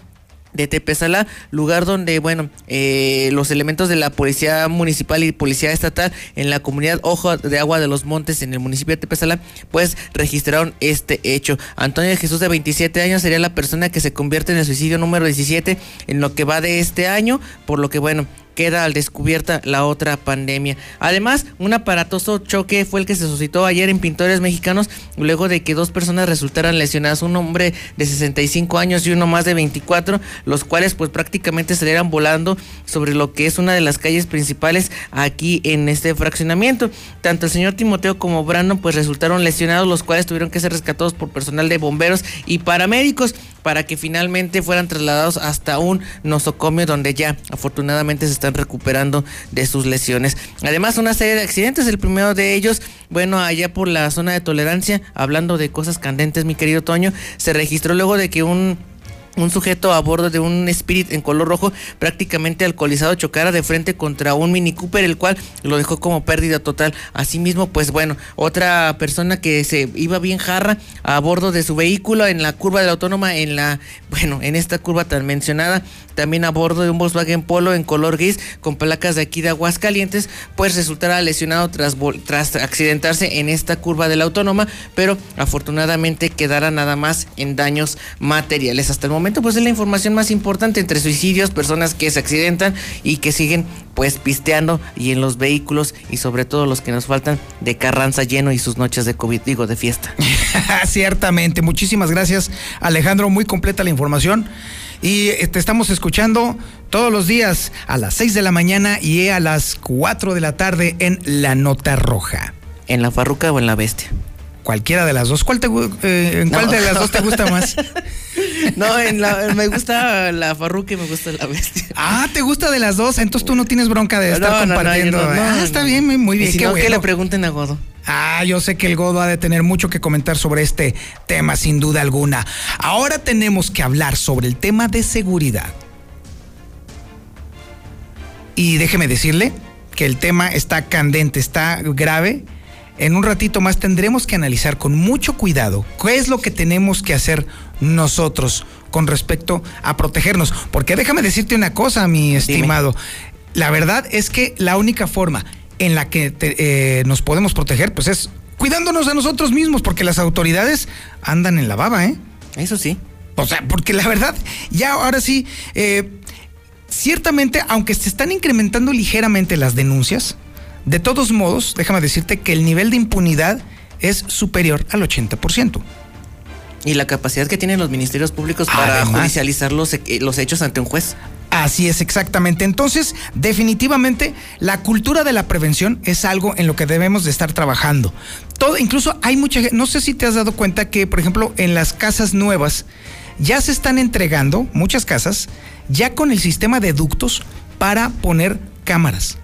de Tepezalá, lugar donde, bueno, eh, los elementos de la Policía Municipal y Policía Estatal en la comunidad Ojo de Agua de los Montes en el municipio de Tepezalá, pues registraron este hecho. Antonio Jesús de 27 años sería la persona que se convierte en el suicidio número 17 en lo que va de este año, por lo que, bueno, queda al descubierta la otra pandemia. Además, un aparatoso choque fue el que se suscitó ayer en Pintores Mexicanos luego de que dos personas resultaran lesionadas, un hombre de 65 años y uno más de 24, los cuales pues prácticamente salieran volando sobre lo que es una de las calles principales aquí en este fraccionamiento. Tanto el señor Timoteo como Brandon pues resultaron lesionados, los cuales tuvieron que ser rescatados por personal de bomberos y paramédicos para que finalmente fueran trasladados hasta un nosocomio donde ya afortunadamente se está recuperando de sus lesiones. Además, una serie de accidentes, el primero de ellos, bueno, allá por la zona de tolerancia, hablando de cosas candentes, mi querido Toño, se registró luego de que un un sujeto a bordo de un Spirit en color rojo prácticamente alcoholizado chocara de frente contra un Mini Cooper, el cual lo dejó como pérdida total. Asimismo, pues bueno, otra persona que se iba bien jarra a bordo de su vehículo en la curva de la autónoma, en la, bueno, en esta curva tan mencionada, también a bordo de un Volkswagen Polo en color gris con placas de aquí de Aguascalientes, pues resultará lesionado tras, tras accidentarse en esta curva de la autónoma, pero afortunadamente quedará nada más en daños materiales. Hasta el momento pues es la información más importante entre suicidios, personas que se accidentan y que siguen pues pisteando y en los vehículos y sobre todo los que nos faltan de Carranza lleno y sus noches de COVID, digo, de fiesta. *laughs* Ciertamente, muchísimas gracias Alejandro, muy completa la información. Y te estamos escuchando todos los días a las 6 de la mañana y a las 4 de la tarde en La Nota Roja. ¿En la Farruca o en la Bestia? Cualquiera de las dos. ¿Cuál te, eh, ¿En cuál de las dos te gusta más? *laughs* No, en la, me gusta la farruca y me gusta la bestia. Ah, ¿te gusta de las dos? Entonces tú no tienes bronca de estar compartiendo. ah, está bien, muy bien. si no, que le pregunten a Godo. Ah, yo sé que el Godo ha de tener mucho que comentar sobre este tema, sin duda alguna. Ahora tenemos que hablar sobre el tema de seguridad. Y déjeme decirle que el tema está candente, está grave en un ratito más tendremos que analizar con mucho cuidado qué es lo que tenemos que hacer nosotros con respecto a protegernos. Porque déjame decirte una cosa, mi estimado. La verdad es que la única forma en la que te- eh, nos podemos proteger, pues es cuidándonos a nosotros mismos, porque las autoridades andan en la baba, ¿eh? Eso sí. O sea, porque la verdad, ya ahora sí, eh, ciertamente, aunque se están incrementando ligeramente las denuncias, de todos modos, déjame decirte que el nivel de impunidad es superior al 80%. Y la capacidad que tienen los ministerios públicos para Además. judicializar los, eh, los hechos ante un juez. Así es, exactamente. Entonces, definitivamente, la cultura de la prevención es algo en lo que debemos de estar trabajando. Todo, incluso hay mucha gente, no sé si te has dado cuenta que, por ejemplo, en las casas nuevas, ya se están entregando, muchas casas, ya con el sistema de ductos para poner cámaras.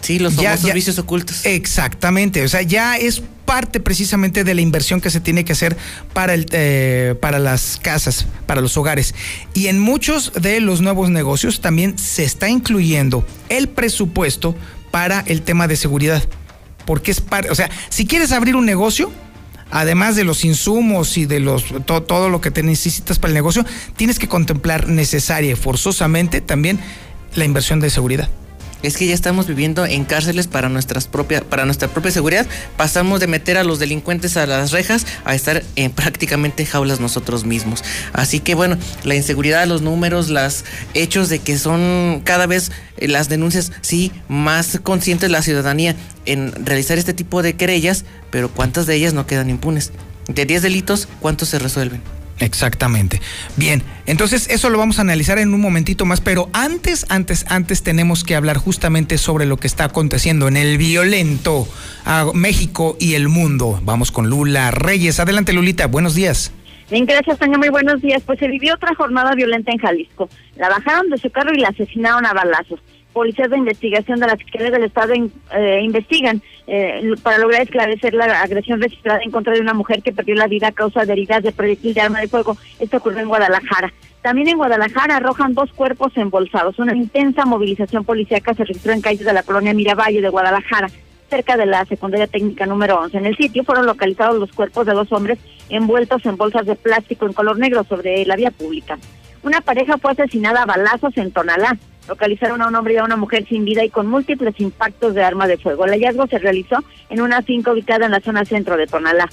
Sí, los Ya- famosos ya- vicios ocultos. Exactamente, o sea, ya es parte precisamente de la inversión que se tiene que hacer para, el, eh, para las casas, para los hogares. Y en muchos de los nuevos negocios también se está incluyendo el presupuesto para el tema de seguridad. Porque es parte, o sea, si quieres abrir un negocio, además de los insumos y de los to- todo lo que te necesitas para el negocio, tienes que contemplar necesaria y forzosamente también la inversión de seguridad. Es que ya estamos viviendo en cárceles para nuestras propias, para nuestra propia seguridad. Pasamos de meter a los delincuentes a las rejas a estar en prácticamente jaulas nosotros mismos. Así que bueno, la inseguridad, los números, los hechos de que son cada vez eh, las denuncias, sí, más conscientes la ciudadanía en realizar este tipo de querellas, pero cuántas de ellas no quedan impunes. De 10 delitos, ¿cuántos se resuelven? Exactamente. Bien, entonces eso lo vamos a analizar en un momentito más, pero antes, antes, antes tenemos que hablar justamente sobre lo que está aconteciendo en el violento a México y el mundo. Vamos con Lula Reyes. Adelante, Lulita, buenos días. Bien, gracias, Tania. Muy buenos días. Pues se vivió otra jornada violenta en Jalisco. La bajaron de su carro y la asesinaron a balazos. Policías de investigación de la Fiscalía del Estado eh, investigan eh, para lograr esclarecer la agresión registrada en contra de una mujer que perdió la vida a causa de heridas de proyectil de arma de fuego. Esto ocurrió en Guadalajara. También en Guadalajara arrojan dos cuerpos embolsados. Una intensa movilización policíaca se registró en calles de la colonia Miravalle de Guadalajara cerca de la secundaria técnica número 11. En el sitio fueron localizados los cuerpos de dos hombres envueltos en bolsas de plástico en color negro sobre la vía pública. Una pareja fue asesinada a balazos en Tonalá. Localizaron a un hombre y a una mujer sin vida y con múltiples impactos de arma de fuego. El hallazgo se realizó en una finca ubicada en la zona centro de Tonalá.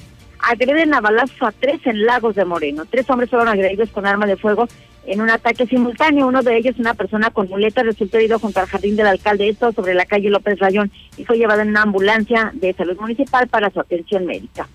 Agreden a balazos a tres en Lagos de Moreno. Tres hombres fueron agredidos con arma de fuego en un ataque simultáneo. Uno de ellos, una persona con muleta, resultó herido junto al jardín del alcalde, esto sobre la calle López Rayón, y fue llevado en una ambulancia de salud municipal para su atención médica.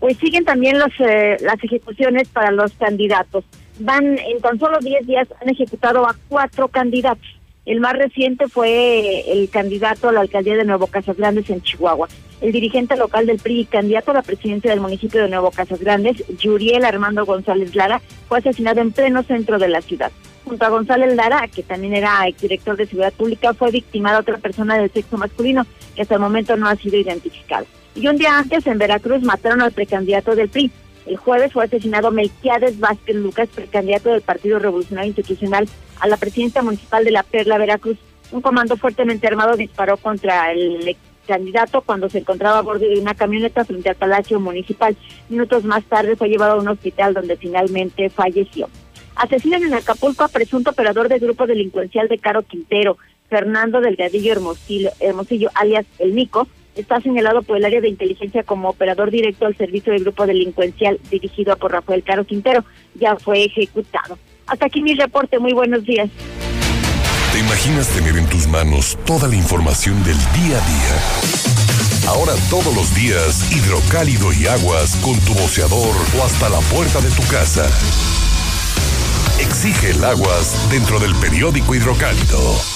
Pues siguen también los, eh, las ejecuciones para los candidatos. Van, en tan solo 10 días, han ejecutado a cuatro candidatos. El más reciente fue el candidato a la alcaldía de Nuevo Casas Grandes en Chihuahua. El dirigente local del PRI y candidato a la presidencia del municipio de Nuevo Casas Grandes, Yuriel Armando González Lara, fue asesinado en pleno centro de la ciudad. Junto a González Lara, que también era exdirector de Seguridad Pública, fue victimada otra persona del sexo masculino, que hasta el momento no ha sido identificada. Y un día antes, en Veracruz, mataron al precandidato del PRI. El jueves fue asesinado Melquiades Vázquez Lucas, precandidato del Partido Revolucionario Institucional a la presidencia municipal de La Perla, Veracruz. Un comando fuertemente armado disparó contra el candidato cuando se encontraba a bordo de una camioneta frente al Palacio Municipal. Minutos más tarde fue llevado a un hospital donde finalmente falleció. Asesinan en Acapulco a presunto operador del grupo delincuencial de Caro Quintero, Fernando Delgadillo Hermosillo, Hermosillo alias El Nico, está señalado por el área de inteligencia como operador directo al servicio del grupo delincuencial dirigido por Rafael Caro Quintero. Ya fue ejecutado. Hasta aquí mi reporte. Muy buenos días. ¿Te imaginas tener en tus manos toda la información del día a día? Ahora todos los días, hidrocálido y aguas con tu boceador o hasta la puerta de tu casa. Exige el aguas dentro del periódico hidrocálido.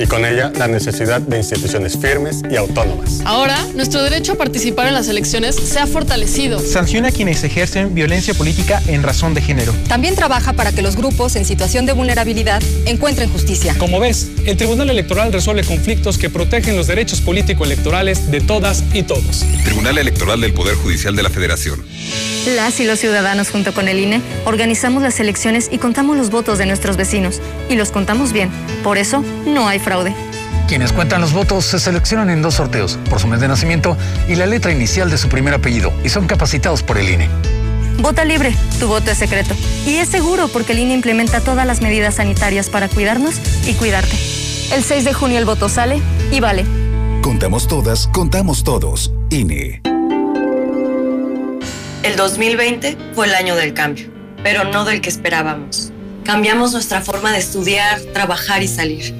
y con ella la necesidad de instituciones firmes y autónomas. Ahora, nuestro derecho a participar en las elecciones se ha fortalecido. Sanciona a quienes ejercen violencia política en razón de género. También trabaja para que los grupos en situación de vulnerabilidad encuentren justicia. Como ves, el Tribunal Electoral resuelve conflictos que protegen los derechos político-electorales de todas y todos. Tribunal Electoral del Poder Judicial de la Federación. Las y los ciudadanos junto con el INE organizamos las elecciones y contamos los votos de nuestros vecinos. Y los contamos bien. Por eso no hay fraude. Quienes cuentan los votos se seleccionan en dos sorteos, por su mes de nacimiento y la letra inicial de su primer apellido, y son capacitados por el INE. Vota libre, tu voto es secreto. Y es seguro porque el INE implementa todas las medidas sanitarias para cuidarnos y cuidarte. El 6 de junio el voto sale y vale. Contamos todas, contamos todos. INE. El 2020 fue el año del cambio, pero no del que esperábamos. Cambiamos nuestra forma de estudiar, trabajar y salir.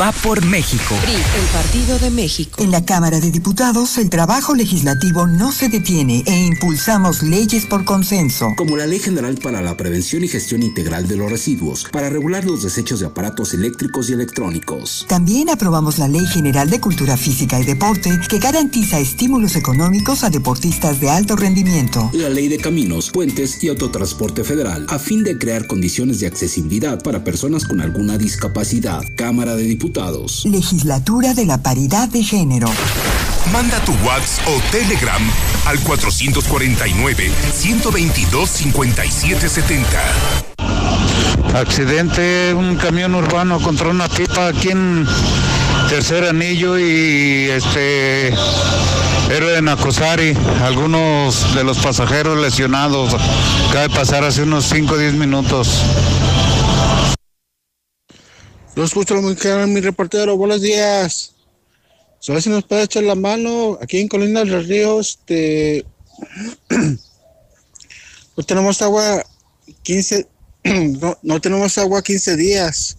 Va por México. PRI, el Partido de México. En la Cámara de Diputados, el trabajo legislativo no se detiene e impulsamos leyes por consenso. Como la Ley General para la Prevención y Gestión Integral de los Residuos, para regular los desechos de aparatos eléctricos y electrónicos. También aprobamos la Ley General de Cultura Física y Deporte, que garantiza estímulos económicos a deportistas de alto rendimiento. La Ley de Caminos, Puentes y Autotransporte Federal, a fin de crear condiciones de accesibilidad para personas con alguna discapacidad. Cámara de Diputados Legislatura de la Paridad de Género. Manda tu WhatsApp o Telegram al 449-122-5770. Accidente, un camión urbano contra una pipa aquí en Tercer Anillo y este héroe de Nacosari. Algunos de los pasajeros lesionados. Acaba de pasar hace unos 5 o 10 minutos. Yo escucho la música mi reportero. Buenos días. Ver si nos puede echar la mano aquí en Colinas del Río. Este, *clears throat* no tenemos agua 15, *clears throat* no, no, tenemos agua 15 días.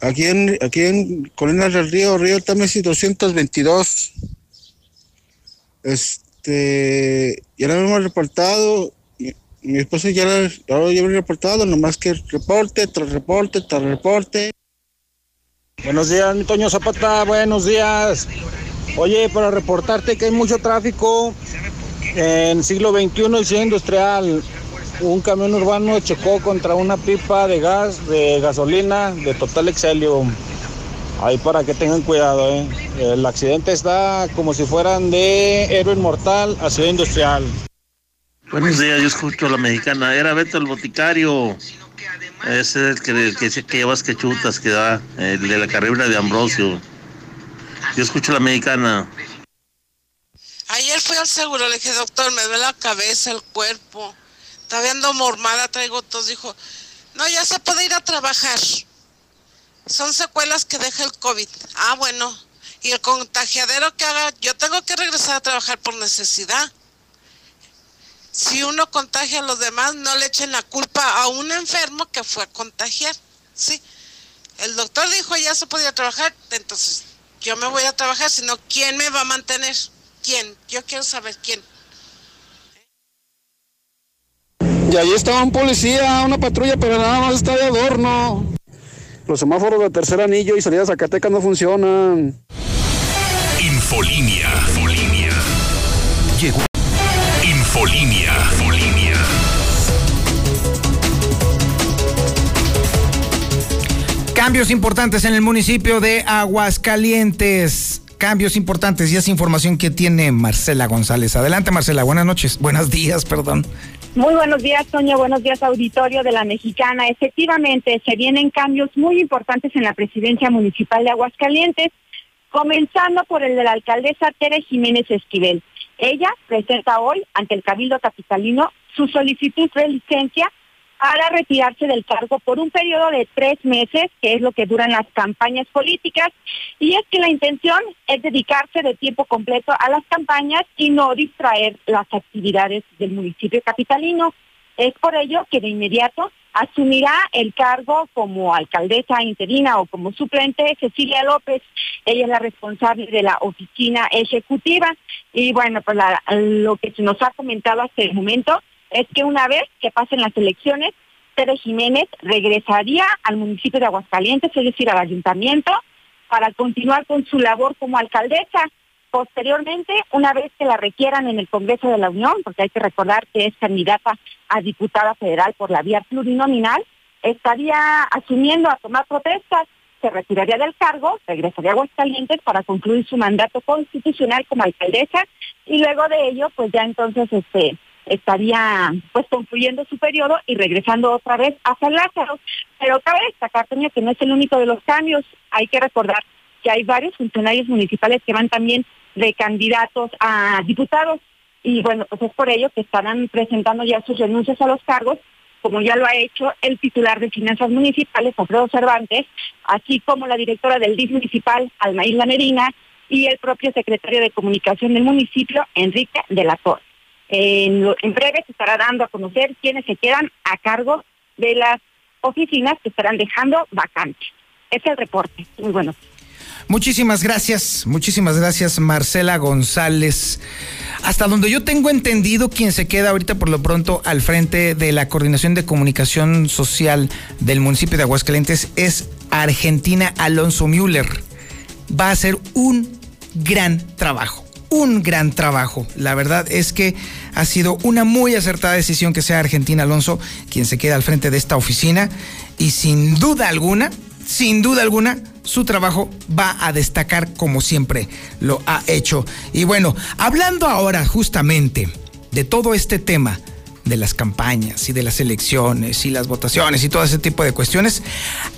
Aquí en, aquí en Colinas del Río, Río Támesis 222. Este, ya lo hemos reportado mi esposo ya lo, ya reportado, nomás que reporte, tras reporte, tras reporte. Buenos días, Toño Zapata, buenos días. Oye, para reportarte que hay mucho tráfico en siglo XXI y ciudad industrial. Un camión urbano chocó contra una pipa de gas, de gasolina, de total excelio. Ahí para que tengan cuidado, ¿eh? El accidente está como si fueran de héroe inmortal a ciudad industrial. Buenos días, yo escucho a la mexicana. Era Beto el boticario. Ese es el que, el que, llevas que chutas, que da, el de la carrera de Ambrosio. Yo escucho a la mexicana. Ayer fui al seguro, le dije, doctor, me duele la cabeza, el cuerpo. Está viendo mormada, traigo tos. Dijo, no, ya se puede ir a trabajar. Son secuelas que deja el COVID. Ah, bueno. Y el contagiadero que haga, yo tengo que regresar a trabajar por necesidad si uno contagia a los demás, no le echen la culpa a un enfermo que fue a contagiar. Sí. El doctor dijo ya se podía trabajar, entonces yo me voy a trabajar, sino ¿quién me va a mantener? ¿Quién? Yo quiero saber quién. Y ahí estaba un policía, una patrulla, pero nada más está de adorno. Los semáforos de tercer anillo y salida de Zacatecas no funcionan. Infolinia. Infolinia. Llegó. Cambios importantes en el municipio de Aguascalientes. Cambios importantes y es información que tiene Marcela González. Adelante, Marcela. Buenas noches. *laughs* Buenos días, perdón. Muy buenos días, Toño. Buenos días, auditorio de la Mexicana. Efectivamente, se vienen cambios muy importantes en la presidencia municipal de Aguascalientes, comenzando por el de la alcaldesa Tere Jiménez Esquivel. Ella presenta hoy ante el Cabildo Capitalino su solicitud de licencia para retirarse del cargo por un periodo de tres meses, que es lo que duran las campañas políticas, y es que la intención es dedicarse de tiempo completo a las campañas y no distraer las actividades del municipio capitalino. Es por ello que de inmediato asumirá el cargo como alcaldesa interina o como suplente Cecilia López. Ella es la responsable de la oficina ejecutiva y bueno, pues lo que se nos ha comentado hasta el momento es que una vez que pasen las elecciones, Tere Jiménez regresaría al municipio de Aguascalientes, es decir, al ayuntamiento, para continuar con su labor como alcaldesa. Posteriormente, una vez que la requieran en el Congreso de la Unión, porque hay que recordar que es candidata a diputada federal por la vía plurinominal, estaría asumiendo a tomar protestas, se retiraría del cargo, regresaría a Aguascalientes para concluir su mandato constitucional como alcaldesa y luego de ello, pues ya entonces este estaría pues concluyendo su periodo y regresando otra vez a San Lázaro. Pero cabe destacar, Toño, que no es el único de los cambios. Hay que recordar que hay varios funcionarios municipales que van también de candidatos a diputados. Y bueno, pues es por ello que estarán presentando ya sus renuncias a los cargos, como ya lo ha hecho el titular de Finanzas Municipales, Alfredo Cervantes, así como la directora del DIF municipal, Almaíla Medina, y el propio secretario de Comunicación del municipio, Enrique de la Torre. En, breve se estará dando a conocer quiénes se quedan a cargo de las oficinas que estarán dejando vacantes. Es el reporte. Muy bueno. Muchísimas gracias, muchísimas gracias Marcela González. Hasta donde yo tengo entendido, quien se queda ahorita por lo pronto al frente de la Coordinación de Comunicación Social del municipio de Aguascalientes es Argentina Alonso Müller. Va a hacer un gran trabajo un gran trabajo. La verdad es que ha sido una muy acertada decisión que sea Argentina Alonso quien se queda al frente de esta oficina y sin duda alguna, sin duda alguna, su trabajo va a destacar como siempre lo ha hecho. Y bueno, hablando ahora justamente de todo este tema, de las campañas y de las elecciones y las votaciones y todo ese tipo de cuestiones,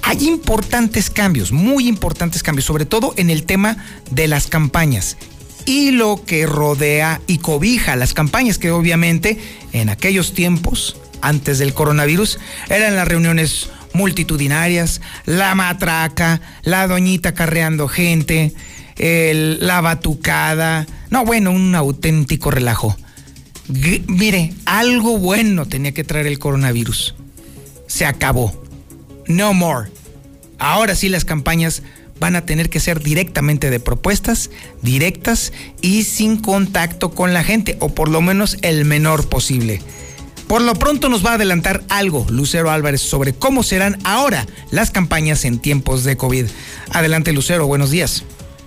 hay importantes cambios, muy importantes cambios, sobre todo en el tema de las campañas y lo que rodea y cobija las campañas que obviamente en aquellos tiempos, antes del coronavirus, eran las reuniones multitudinarias, la matraca, la doñita carreando gente, la batucada, no bueno, un auténtico relajo. mire, algo bueno tenía que traer el coronavirus. Se acabó. No more. Ahora sí las campañas van a tener que ser directamente de propuestas, directas y sin contacto con la gente, o por lo menos el menor posible. Por lo pronto nos va a adelantar algo Lucero Álvarez sobre cómo serán ahora las campañas en tiempos de COVID. Adelante Lucero, buenos días.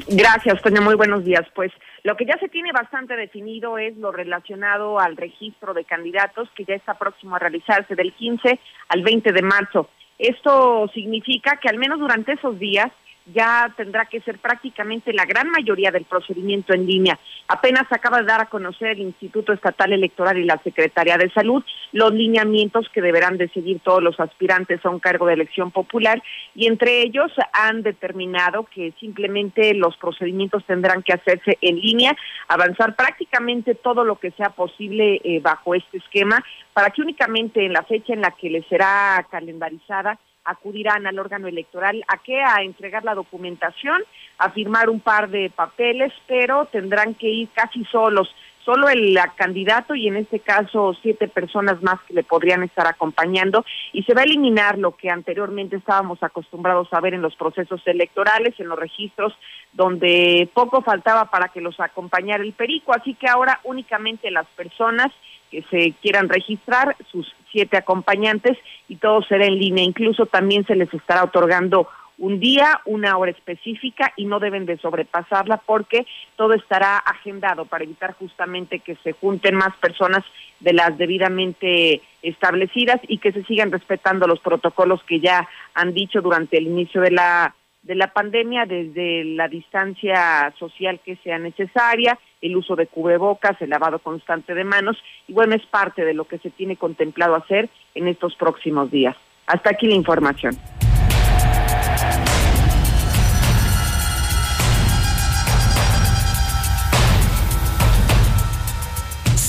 Gracias, Toño, muy buenos días. Pues lo que ya se tiene bastante definido es lo relacionado al registro de candidatos que ya está próximo a realizarse del 15 al 20 de marzo. Esto significa que al menos durante esos días ya tendrá que ser prácticamente la gran mayoría del procedimiento en línea. Apenas acaba de dar a conocer el Instituto Estatal Electoral y la Secretaría de Salud los lineamientos que deberán de seguir todos los aspirantes a un cargo de elección popular y entre ellos han determinado que simplemente los procedimientos tendrán que hacerse en línea, avanzar prácticamente todo lo que sea posible eh, bajo este esquema para que únicamente en la fecha en la que les será calendarizada acudirán al órgano electoral a qué a entregar la documentación, a firmar un par de papeles, pero tendrán que ir casi solos solo el candidato y en este caso siete personas más que le podrían estar acompañando. Y se va a eliminar lo que anteriormente estábamos acostumbrados a ver en los procesos electorales, en los registros donde poco faltaba para que los acompañara el perico, así que ahora únicamente las personas que se quieran registrar, sus siete acompañantes y todo será en línea, incluso también se les estará otorgando un día, una hora específica y no deben de sobrepasarla porque todo estará agendado para evitar justamente que se junten más personas de las debidamente establecidas y que se sigan respetando los protocolos que ya han dicho durante el inicio de la de la pandemia desde la distancia social que sea necesaria, el uso de cubrebocas, el lavado constante de manos y bueno, es parte de lo que se tiene contemplado hacer en estos próximos días. Hasta aquí la información.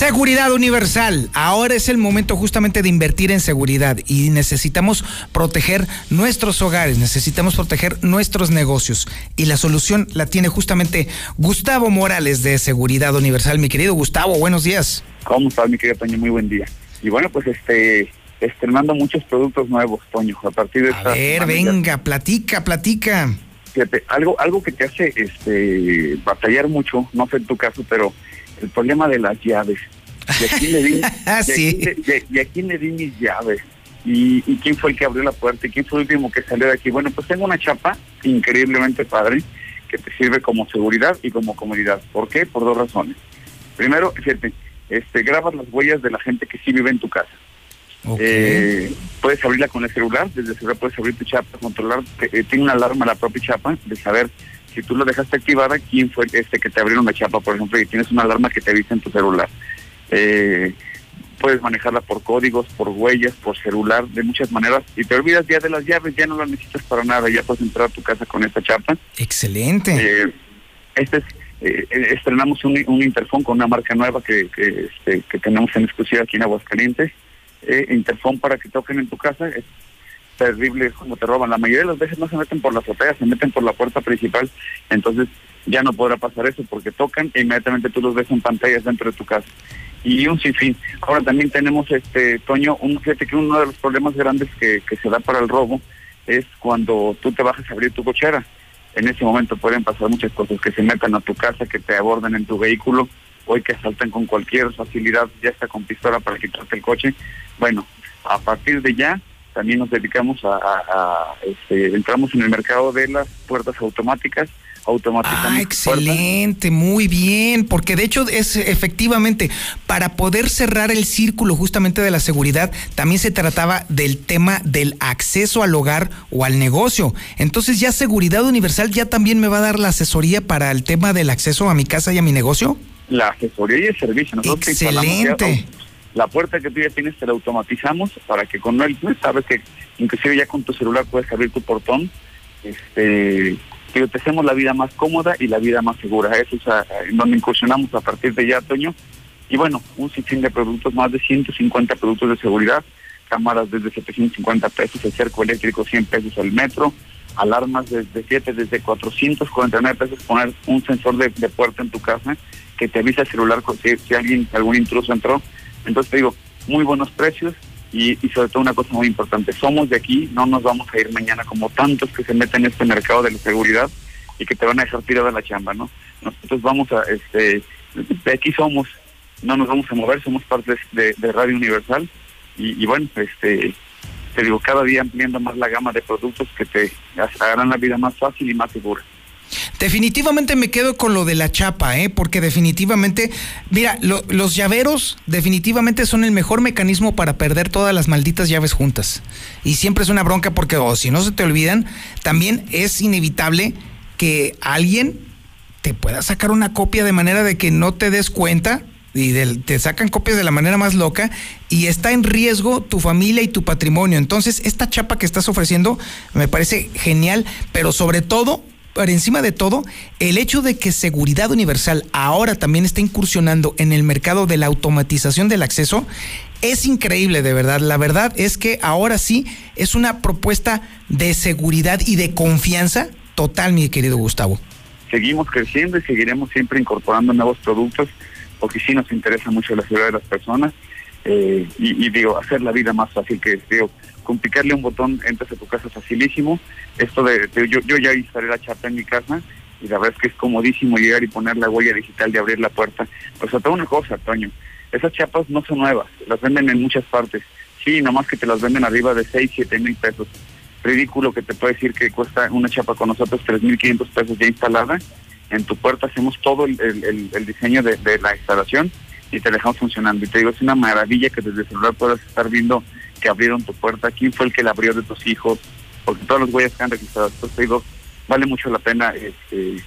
Seguridad universal. Ahora es el momento justamente de invertir en seguridad y necesitamos proteger nuestros hogares, necesitamos proteger nuestros negocios. Y la solución la tiene justamente Gustavo Morales de Seguridad Universal. Mi querido Gustavo, buenos días. ¿Cómo estás, mi querido Toño? Muy buen día. Y bueno, pues este, estrenando muchos productos nuevos, Toño, a partir de A ver, venga, platica, platica. Fíjate, algo, algo que te hace este, batallar mucho, no sé en tu caso, pero el problema de las llaves. Y aquí le di, *laughs* y aquí, le di mis llaves. Y, quién fue el que abrió la puerta y quién fue el último que salió de aquí. Bueno, pues tengo una chapa increíblemente padre que te sirve como seguridad y como comodidad. ¿Por qué? Por dos razones. Primero, fíjate, este, grabas las huellas de la gente que sí vive en tu casa. Eh, puedes abrirla con el celular, desde el celular puedes abrir tu chapa, controlar, eh, tiene una alarma la propia chapa de saber si tú lo dejaste activada, quién fue este que te abrieron la chapa, por ejemplo, y tienes una alarma que te avisa en tu celular. Eh, puedes manejarla por códigos, por huellas, por celular, de muchas maneras, y te olvidas ya de las llaves, ya no las necesitas para nada, ya puedes entrar a tu casa con esta chapa. Excelente. Eh, este es, eh, estrenamos un, un interfón con una marca nueva que, que, este, que tenemos en exclusiva aquí en Aguascalientes. Eh, interfón para que toquen en tu casa, es terrible como te roban. La mayoría de las veces no se meten por la azotea, se meten por la puerta principal. Entonces ya no podrá pasar eso porque tocan e inmediatamente tú los ves en pantallas dentro de tu casa. Y un sinfín. Ahora también tenemos, este Toño, un, fíjate que uno de los problemas grandes que, que se da para el robo es cuando tú te bajas a abrir tu cochera. En ese momento pueden pasar muchas cosas, que se metan a tu casa, que te aborden en tu vehículo, hoy que asaltan con cualquier facilidad, ya está con pistola para quitarte el coche. Bueno, a partir de ya también nos dedicamos a, este, entramos en el mercado de las puertas automáticas, automatizamos. Ah, excelente, muy bien, porque de hecho es efectivamente para poder cerrar el círculo justamente de la seguridad, también se trataba del tema del acceso al hogar o al negocio. Entonces ya Seguridad Universal ya también me va a dar la asesoría para el tema del acceso a mi casa y a mi negocio. La asesoría y el servicio. Nosotros Excelente la puerta que tú ya tienes te la automatizamos para que con él, pues, sabes que inclusive ya con tu celular puedes abrir tu portón, este, que te hacemos la vida más cómoda y la vida más segura. Eso es en donde incursionamos a partir de ya, Toño. Y bueno, un sinfín de productos, más de 150 productos de seguridad, cámaras desde 750 pesos, el cerco eléctrico 100 pesos el metro, alarmas desde 7, desde 449 pesos, poner un sensor de, puerta en tu casa que te avisa el celular si, si alguien, algún intruso entró entonces te digo, muy buenos precios y, sobre todo una cosa muy importante, somos de aquí, no nos vamos a ir mañana como tantos que se meten en este mercado de la seguridad y que te van a dejar tirada la chamba, ¿no? Nosotros vamos a, este, de aquí somos, no nos vamos a mover, somos parte de, Radio Universal y, bueno, este, te digo, cada día ampliando más la gama de productos que te harán la vida más fácil y más segura. Definitivamente me quedo con lo de la chapa, ¿eh? porque definitivamente, mira, los llaveros definitivamente son el mejor mecanismo para perder todas las malditas llaves juntas. Y siempre es una bronca porque, o si no se te olvidan, también es inevitable que alguien te pueda sacar una copia de manera de que no te des cuenta y te sacan copias de la manera más loca y está en riesgo tu familia y tu patrimonio. Entonces, esta chapa que estás ofreciendo me parece genial, pero sobre todo por encima de todo, el hecho de que Seguridad Universal ahora también está incursionando en el mercado de la automatización del acceso es increíble, de verdad. La verdad es que ahora sí es una propuesta de seguridad y de confianza total, mi querido Gustavo. Seguimos creciendo y seguiremos siempre incorporando nuevos productos porque sí nos interesa mucho la seguridad de las personas eh, y, digo, hacer la vida más fácil que digo, con picarle un botón entras a tu casa facilísimo. Esto de, yo, yo ya instalé la chapa en mi casa y la verdad es que es comodísimo llegar y poner la huella digital de abrir la puerta. Pues otra una cosa, Toño, esas chapas no son nuevas, las venden en muchas partes. Sí, nomás que te las venden arriba de 6, 7 mil pesos. Ridículo que te puede decir que cuesta una chapa con nosotros 3.500 pesos ya instalada. En tu puerta hacemos todo el, diseño de, la instalación y te dejamos funcionando. Y te digo, es una maravilla que desde el celular puedas estar viendo que abrieron tu puerta, quién fue el que la abrió de tus hijos, porque todas las huellas que han registrado. Entonces digo, vale mucho la pena este,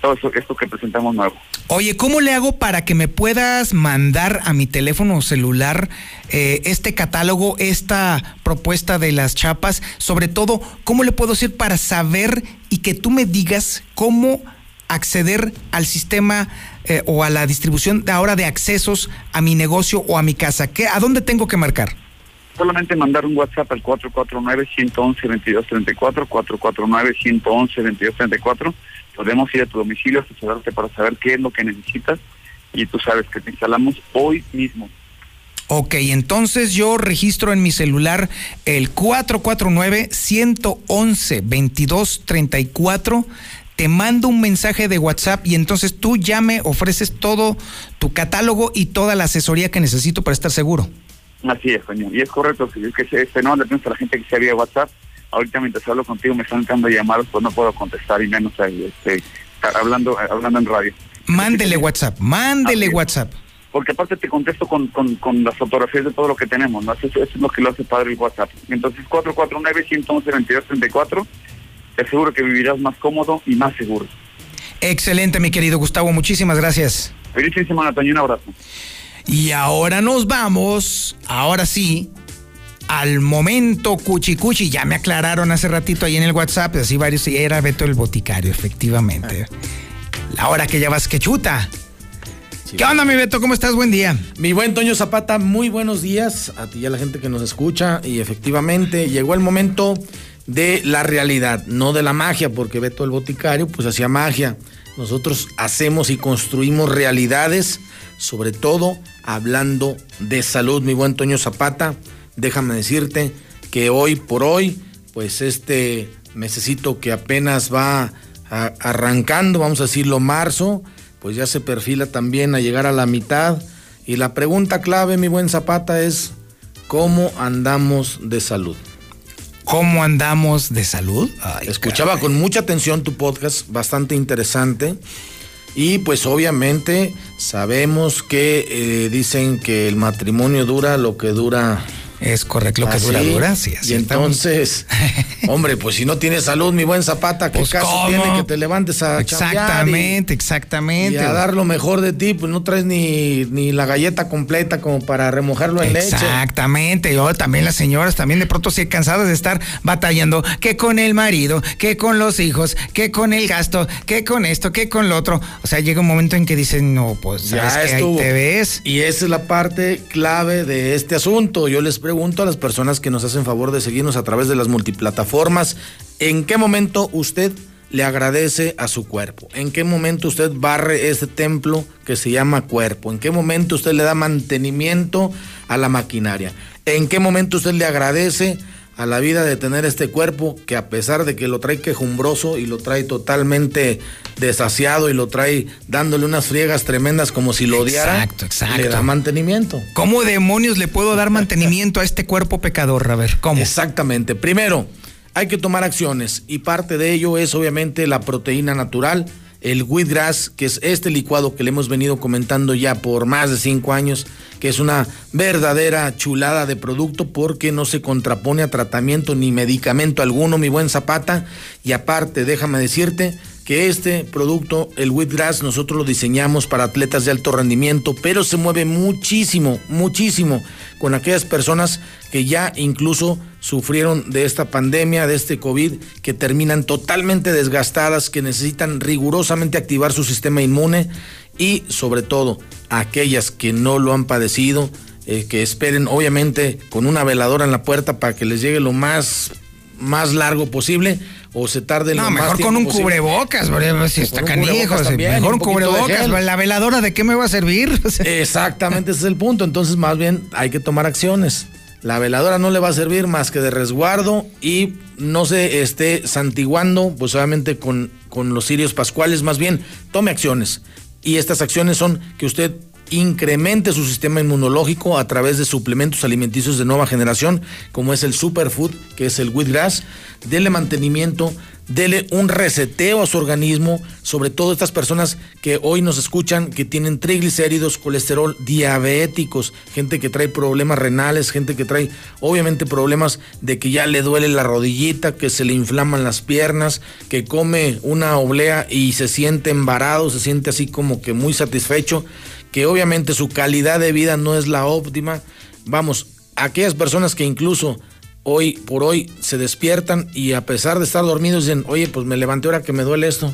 todo esto que presentamos nuevo. Oye, ¿cómo le hago para que me puedas mandar a mi teléfono celular eh, este catálogo, esta propuesta de las chapas? Sobre todo, ¿cómo le puedo decir para saber y que tú me digas cómo acceder al sistema eh, o a la distribución de ahora de accesos a mi negocio o a mi casa? ¿Qué, ¿A dónde tengo que marcar? Solamente mandar un WhatsApp al 449-111-2234, 449-111-2234 podemos ir a tu domicilio, asesorarte para saber qué es lo que necesitas y tú sabes que te instalamos hoy mismo. Ok, entonces yo registro en mi celular el 449-111-2234, te mando un mensaje de WhatsApp y entonces tú ya me ofreces todo tu catálogo y toda la asesoría que necesito para estar seguro. Así es, coño. Y es correcto, es que este, no le a la gente que se había WhatsApp ahorita mientras hablo contigo me están entrando llamadas, pues no puedo contestar y menos este, hablando, hablando en radio. Mándele WhatsApp, mándele WhatsApp. Porque aparte te contesto con, con, las fotografías de todo lo que tenemos, ¿no? Eso, es lo que lo hace padre el WhatsApp. Entonces, 449-111-2234, te aseguro que vivirás más cómodo y más seguro. Excelente, mi querido Gustavo, muchísimas gracias. Feliz semana, Toño, un abrazo. Y ahora nos vamos, ahora sí, al momento cuchi cuchi. Ya me aclararon hace ratito ahí en el WhatsApp, así varios, era Beto el Boticario, efectivamente. La hora que ya vas que chuta. ¿Qué onda, mi Beto? ¿Cómo estás? Buen día. Mi buen Toño Zapata, muy buenos días a ti y a la gente que nos escucha. Y efectivamente llegó el momento de la realidad, no de la magia, porque Beto el Boticario pues hacía magia. Nosotros hacemos y construimos realidades, sobre todo hablando de salud, mi buen Toño Zapata déjame decirte que hoy por hoy, pues este mesecito que apenas va arrancando, vamos a decirlo marzo, pues ya se perfila también a llegar a la mitad. Y la pregunta clave, mi buen Zapata, es ¿cómo andamos de salud? ¿Cómo andamos de salud? Escuchaba con mucha atención tu podcast, bastante interesante. Y pues obviamente sabemos que eh, dicen que el matrimonio dura lo que dura es correcto, lo que dura, dura, sí. y entonces, *laughs* hombre, pues si no tienes salud, mi buen Zapata, ¿qué pues, caso tiene que te levantes a Exactamente, exactamente. Y a dar lo mejor de ti, pues no traes ni, ni la galleta completa como para remojarlo en leche. Exactamente, yo también las señoras también de pronto sí cansadas de estar batallando, que con el marido, que con los hijos, que con el gasto, que con esto, que con lo otro. O sea, llega un momento en que dicen, no, pues ya que ahí te ves. Y esa es la parte clave de este asunto. Yo les pregunto a las personas que nos hacen favor de seguirnos a través de las multiplataformas, ¿en qué momento usted le agradece a su cuerpo? ¿En qué momento usted barre ese templo que se llama cuerpo? ¿En qué momento usted le da mantenimiento a la maquinaria? ¿En qué momento usted le agradece a la vida de tener este cuerpo que a pesar de que lo trae quejumbroso y lo trae totalmente desasiado y lo trae dándole unas friegas tremendas como si lo odiara, exacto, exacto. le da mantenimiento. ¿Cómo demonios le puedo dar mantenimiento a este cuerpo pecador? A ver, ¿cómo? Exactamente. Primero, hay que tomar acciones y parte de ello es obviamente la proteína natural el wheatgrass, que es este licuado que le hemos venido comentando ya por más de cinco años, que es una verdadera chulada de producto porque no se contrapone a tratamiento ni medicamento alguno, mi buen Zapata. Y aparte, déjame decirte que este producto, el Wheatgrass, nosotros lo diseñamos para atletas de alto rendimiento, pero se mueve muchísimo, muchísimo con aquellas personas que ya incluso sufrieron de esta pandemia, de este COVID, que terminan totalmente desgastadas, que necesitan rigurosamente activar su sistema inmune y sobre todo aquellas que no lo han padecido, eh, que esperen obviamente con una veladora en la puerta para que les llegue lo más, más largo posible o se tarde No, lo más mejor con un posible. cubrebocas, bro, si está canijo. mejor un cubrebocas. La veladora, ¿de qué me va a servir? *laughs* Exactamente, ese es el punto. Entonces, más bien, hay que tomar acciones. La veladora no le va a servir más que de resguardo y no se esté santiguando, pues obviamente con, con los cirios pascuales, más bien, tome acciones. Y estas acciones son que usted incremente su sistema inmunológico a través de suplementos alimenticios de nueva generación, como es el Superfood, que es el Wheatgrass, dele mantenimiento, dele un reseteo a su organismo, sobre todo estas personas que hoy nos escuchan, que tienen triglicéridos, colesterol, diabéticos, gente que trae problemas renales, gente que trae obviamente problemas de que ya le duele la rodillita, que se le inflaman las piernas, que come una oblea y se siente embarado, se siente así como que muy satisfecho, que obviamente su calidad de vida no es la óptima. Vamos, aquellas personas que incluso hoy por hoy se despiertan y a pesar de estar dormidos dicen, oye, pues me levanté ahora que me duele esto.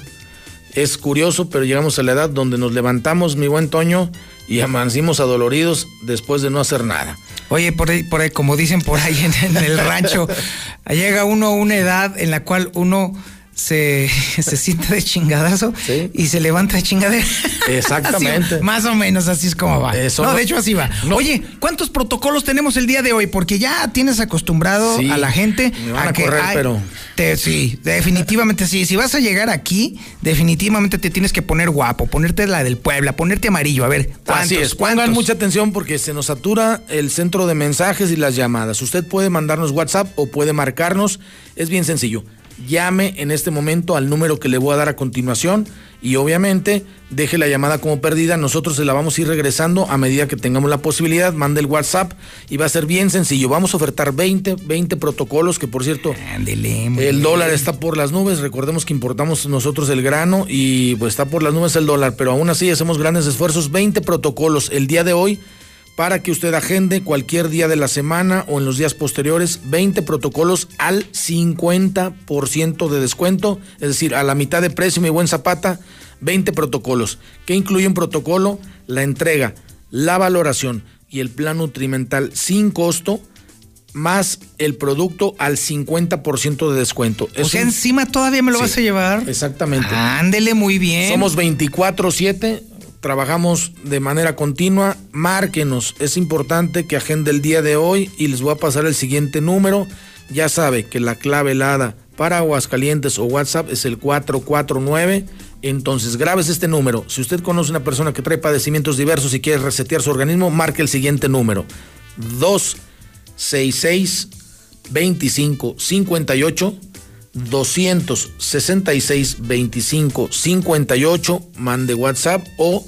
Es curioso, pero llegamos a la edad donde nos levantamos, mi buen Toño, y amanecimos adoloridos después de no hacer nada. Oye, por ahí, por ahí, como dicen por ahí en, en el rancho, *laughs* llega uno a una edad en la cual uno se, se siente de chingadazo y se levanta de chingadera. Exactamente. *laughs* Así, más o menos así es como va. Eso no, no- de hecho así va. Oye, ¿cuántos protocolos tenemos el día de hoy? Porque ya tienes acostumbrado Sí, a la gente me van a que correr, pero- te- sí, definitivamente sí. Si vas a llegar aquí, definitivamente te tienes que poner guapo, ponerte la del Puebla, ponerte amarillo. A ver, ¿cuántos? Así es, pongan ¿Cuántos? mucha atención porque se nos satura el centro de mensajes y las llamadas. Usted puede mandarnos WhatsApp o puede marcarnos. Es bien sencillo. Llame en este momento al número que le voy a dar a continuación y obviamente deje la llamada como perdida. Nosotros se la vamos a ir regresando a medida que tengamos la posibilidad. Mande el WhatsApp y va a ser bien sencillo. Vamos a ofertar 20, 20 protocolos que por cierto el dólar está por las nubes. Recordemos que importamos nosotros el grano y pues está por las nubes el dólar, pero aún así hacemos grandes esfuerzos. 20 protocolos el día de hoy para que usted agende cualquier día de la semana o en los días posteriores 20 protocolos al 50% de descuento, es decir, a la mitad de precio, mi buen Zapata, 20 protocolos. ¿Qué incluye un protocolo? La entrega, la valoración y el plan nutrimental sin costo más el producto al 50% de descuento. O sea, encima todavía me lo Sí, vas a llevar. Exactamente. Ándele muy bien. Somos 24-7, trabajamos de manera continua. Márquenos, es importante que agende el día de hoy y les voy a pasar el siguiente número. Ya sabe que la clave helada para Aguascalientes o WhatsApp es el 449. Entonces, grabes este número. Si usted conoce una persona que trae padecimientos diversos y quiere resetear su organismo, marque el siguiente número. 266 25 58 266 25 58 mande WhatsApp o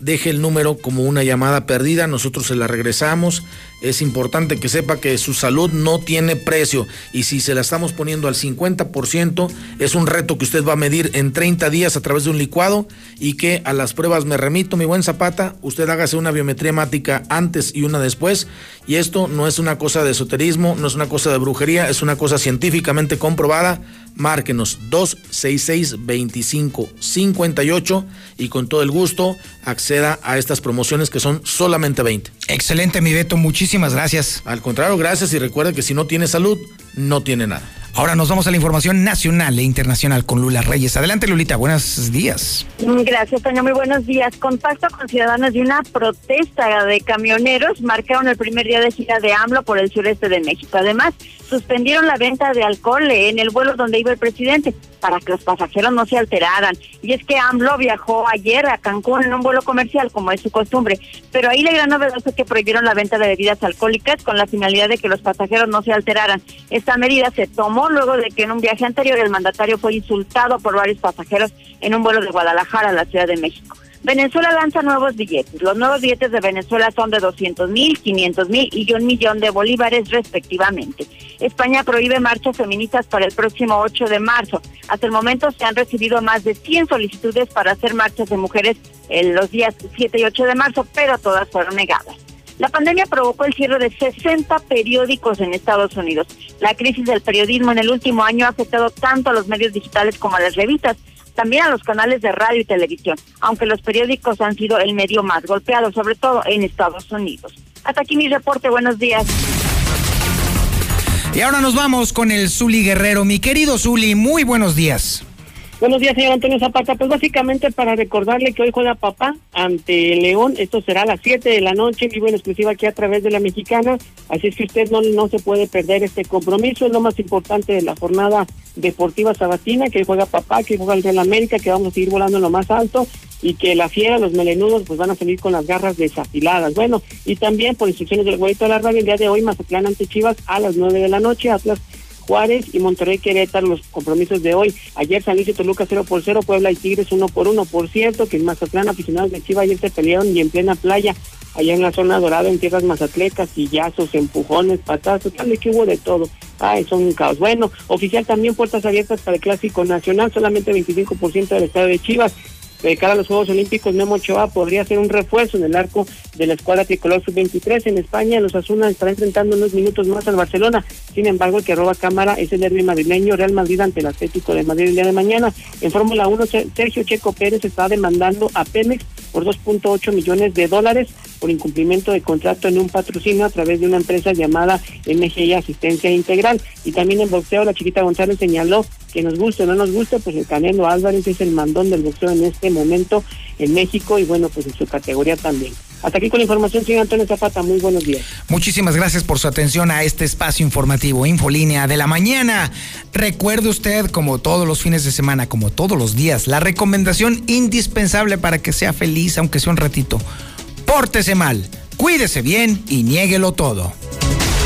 deje el número como una llamada perdida, nosotros se la regresamos. Es importante que sepa que su salud no tiene precio y si se la estamos poniendo al 50% es un reto que usted va a medir en 30 días a través de un licuado y que a las pruebas me remito, mi buen Zapata, usted hágase una biometría hemática antes y una después y esto no es una cosa de esoterismo, no es una cosa de brujería, es una cosa científicamente comprobada. Márquenos 266 25 58 y con todo el gusto acceda a estas promociones que son solamente 20. Excelente, mi Beto, muchísimas gracias. Al contrario, gracias y recuerde que si no tiene salud, no tiene nada. Ahora nos vamos a la información nacional e internacional con Lula Reyes. Adelante, Lulita, buenos días. Gracias, Toño. Muy buenos días. Contacto con ciudadanos de una protesta de camioneros marcaron el primer día de gira de AMLO por el sureste de México. Además, suspendieron la venta de alcohol en el vuelo donde iba el presidente para que los pasajeros no se alteraran. Y es que AMLO viajó ayer a Cancún en un vuelo comercial, como es su costumbre. Pero ahí la gran novedad es que prohibieron la venta de bebidas alcohólicas con la finalidad de que los pasajeros no se alteraran. Esta medida se tomó luego de que en un viaje anterior el mandatario fue insultado por varios pasajeros en un vuelo de Guadalajara a la Ciudad de México. Venezuela lanza nuevos billetes. Los nuevos billetes de Venezuela son de 200 mil, 500 mil y un millón de bolívares respectivamente. España prohíbe marchas feministas para el próximo 8 de marzo. Hasta el momento se han recibido más de 100 solicitudes para hacer marchas de mujeres en los días 7 y 8 de marzo, pero todas fueron negadas. La pandemia provocó el cierre de 60 periódicos en Estados Unidos. La crisis del periodismo en el último año ha afectado tanto a los medios digitales como a las revistas, también a los canales de radio y televisión, aunque los periódicos han sido el medio más golpeado, sobre todo en Estados Unidos. Hasta aquí mi reporte, buenos días. Y ahora nos vamos con el Zuli Guerrero. Mi querido Zuli, muy buenos días. Buenos días, señor Antonio Zapata. Pues básicamente para recordarle que hoy juega papá ante León. Esto será a las 7 de la noche, vivo en exclusiva aquí a través de la mexicana. Así es que usted no, no se puede perder este compromiso. Es lo más importante de la jornada deportiva sabatina, que juega papá, que juega el Real América, que vamos a seguir volando en lo más alto y que la fiera, los melenudos, pues van a salir con las garras desafiladas. Bueno, y también por instrucciones del güeyito de la radio, el día de hoy Mazatlán ante Chivas a las 9 de la noche, Atlas Juárez y Monterrey Querétaro los compromisos de hoy. Ayer San Luis y Toluca 0 por 0, Puebla y Tigres 1 por 1. Por cierto, que en Mazatlán aficionados de Chivas ayer se pelearon y en plena playa, allá en la zona dorada, en tierras mazatlecas, sillazos, empujones, patadas, tal que hubo de todo. Ay, son un caos. Bueno, oficial también puertas abiertas para el Clásico Nacional, solamente 25% del estado de Chivas de cara a los Juegos Olímpicos, Memo Ochoa podría ser un refuerzo en el arco de la escuadra tricolor sub-23 en España. Los Asuna estará enfrentando unos minutos más al Barcelona. Sin embargo, el que roba cámara es el derbi madrileño Real Madrid ante el Atlético de Madrid el día de mañana. En Fórmula 1, Sergio Checo Pérez está demandando a Pemex por 2.8 millones de dólares por incumplimiento de contrato en un patrocinio a través de una empresa llamada MGI Asistencia Integral. Y también en boxeo, la chiquita González señaló que nos guste o no nos guste, pues el Canelo Álvarez es el mandón del boxeo en este momento en México y bueno, pues en su categoría también. Hasta aquí con la información, señor Antonio Zapata. Muy buenos días. Muchísimas gracias por su atención a este espacio informativo, Infolínea de la mañana. Recuerde usted, como todos los fines de semana, como todos los días, la recomendación indispensable para que sea feliz, aunque sea un ratito. Pórtese mal, cuídese bien y niéguelo todo.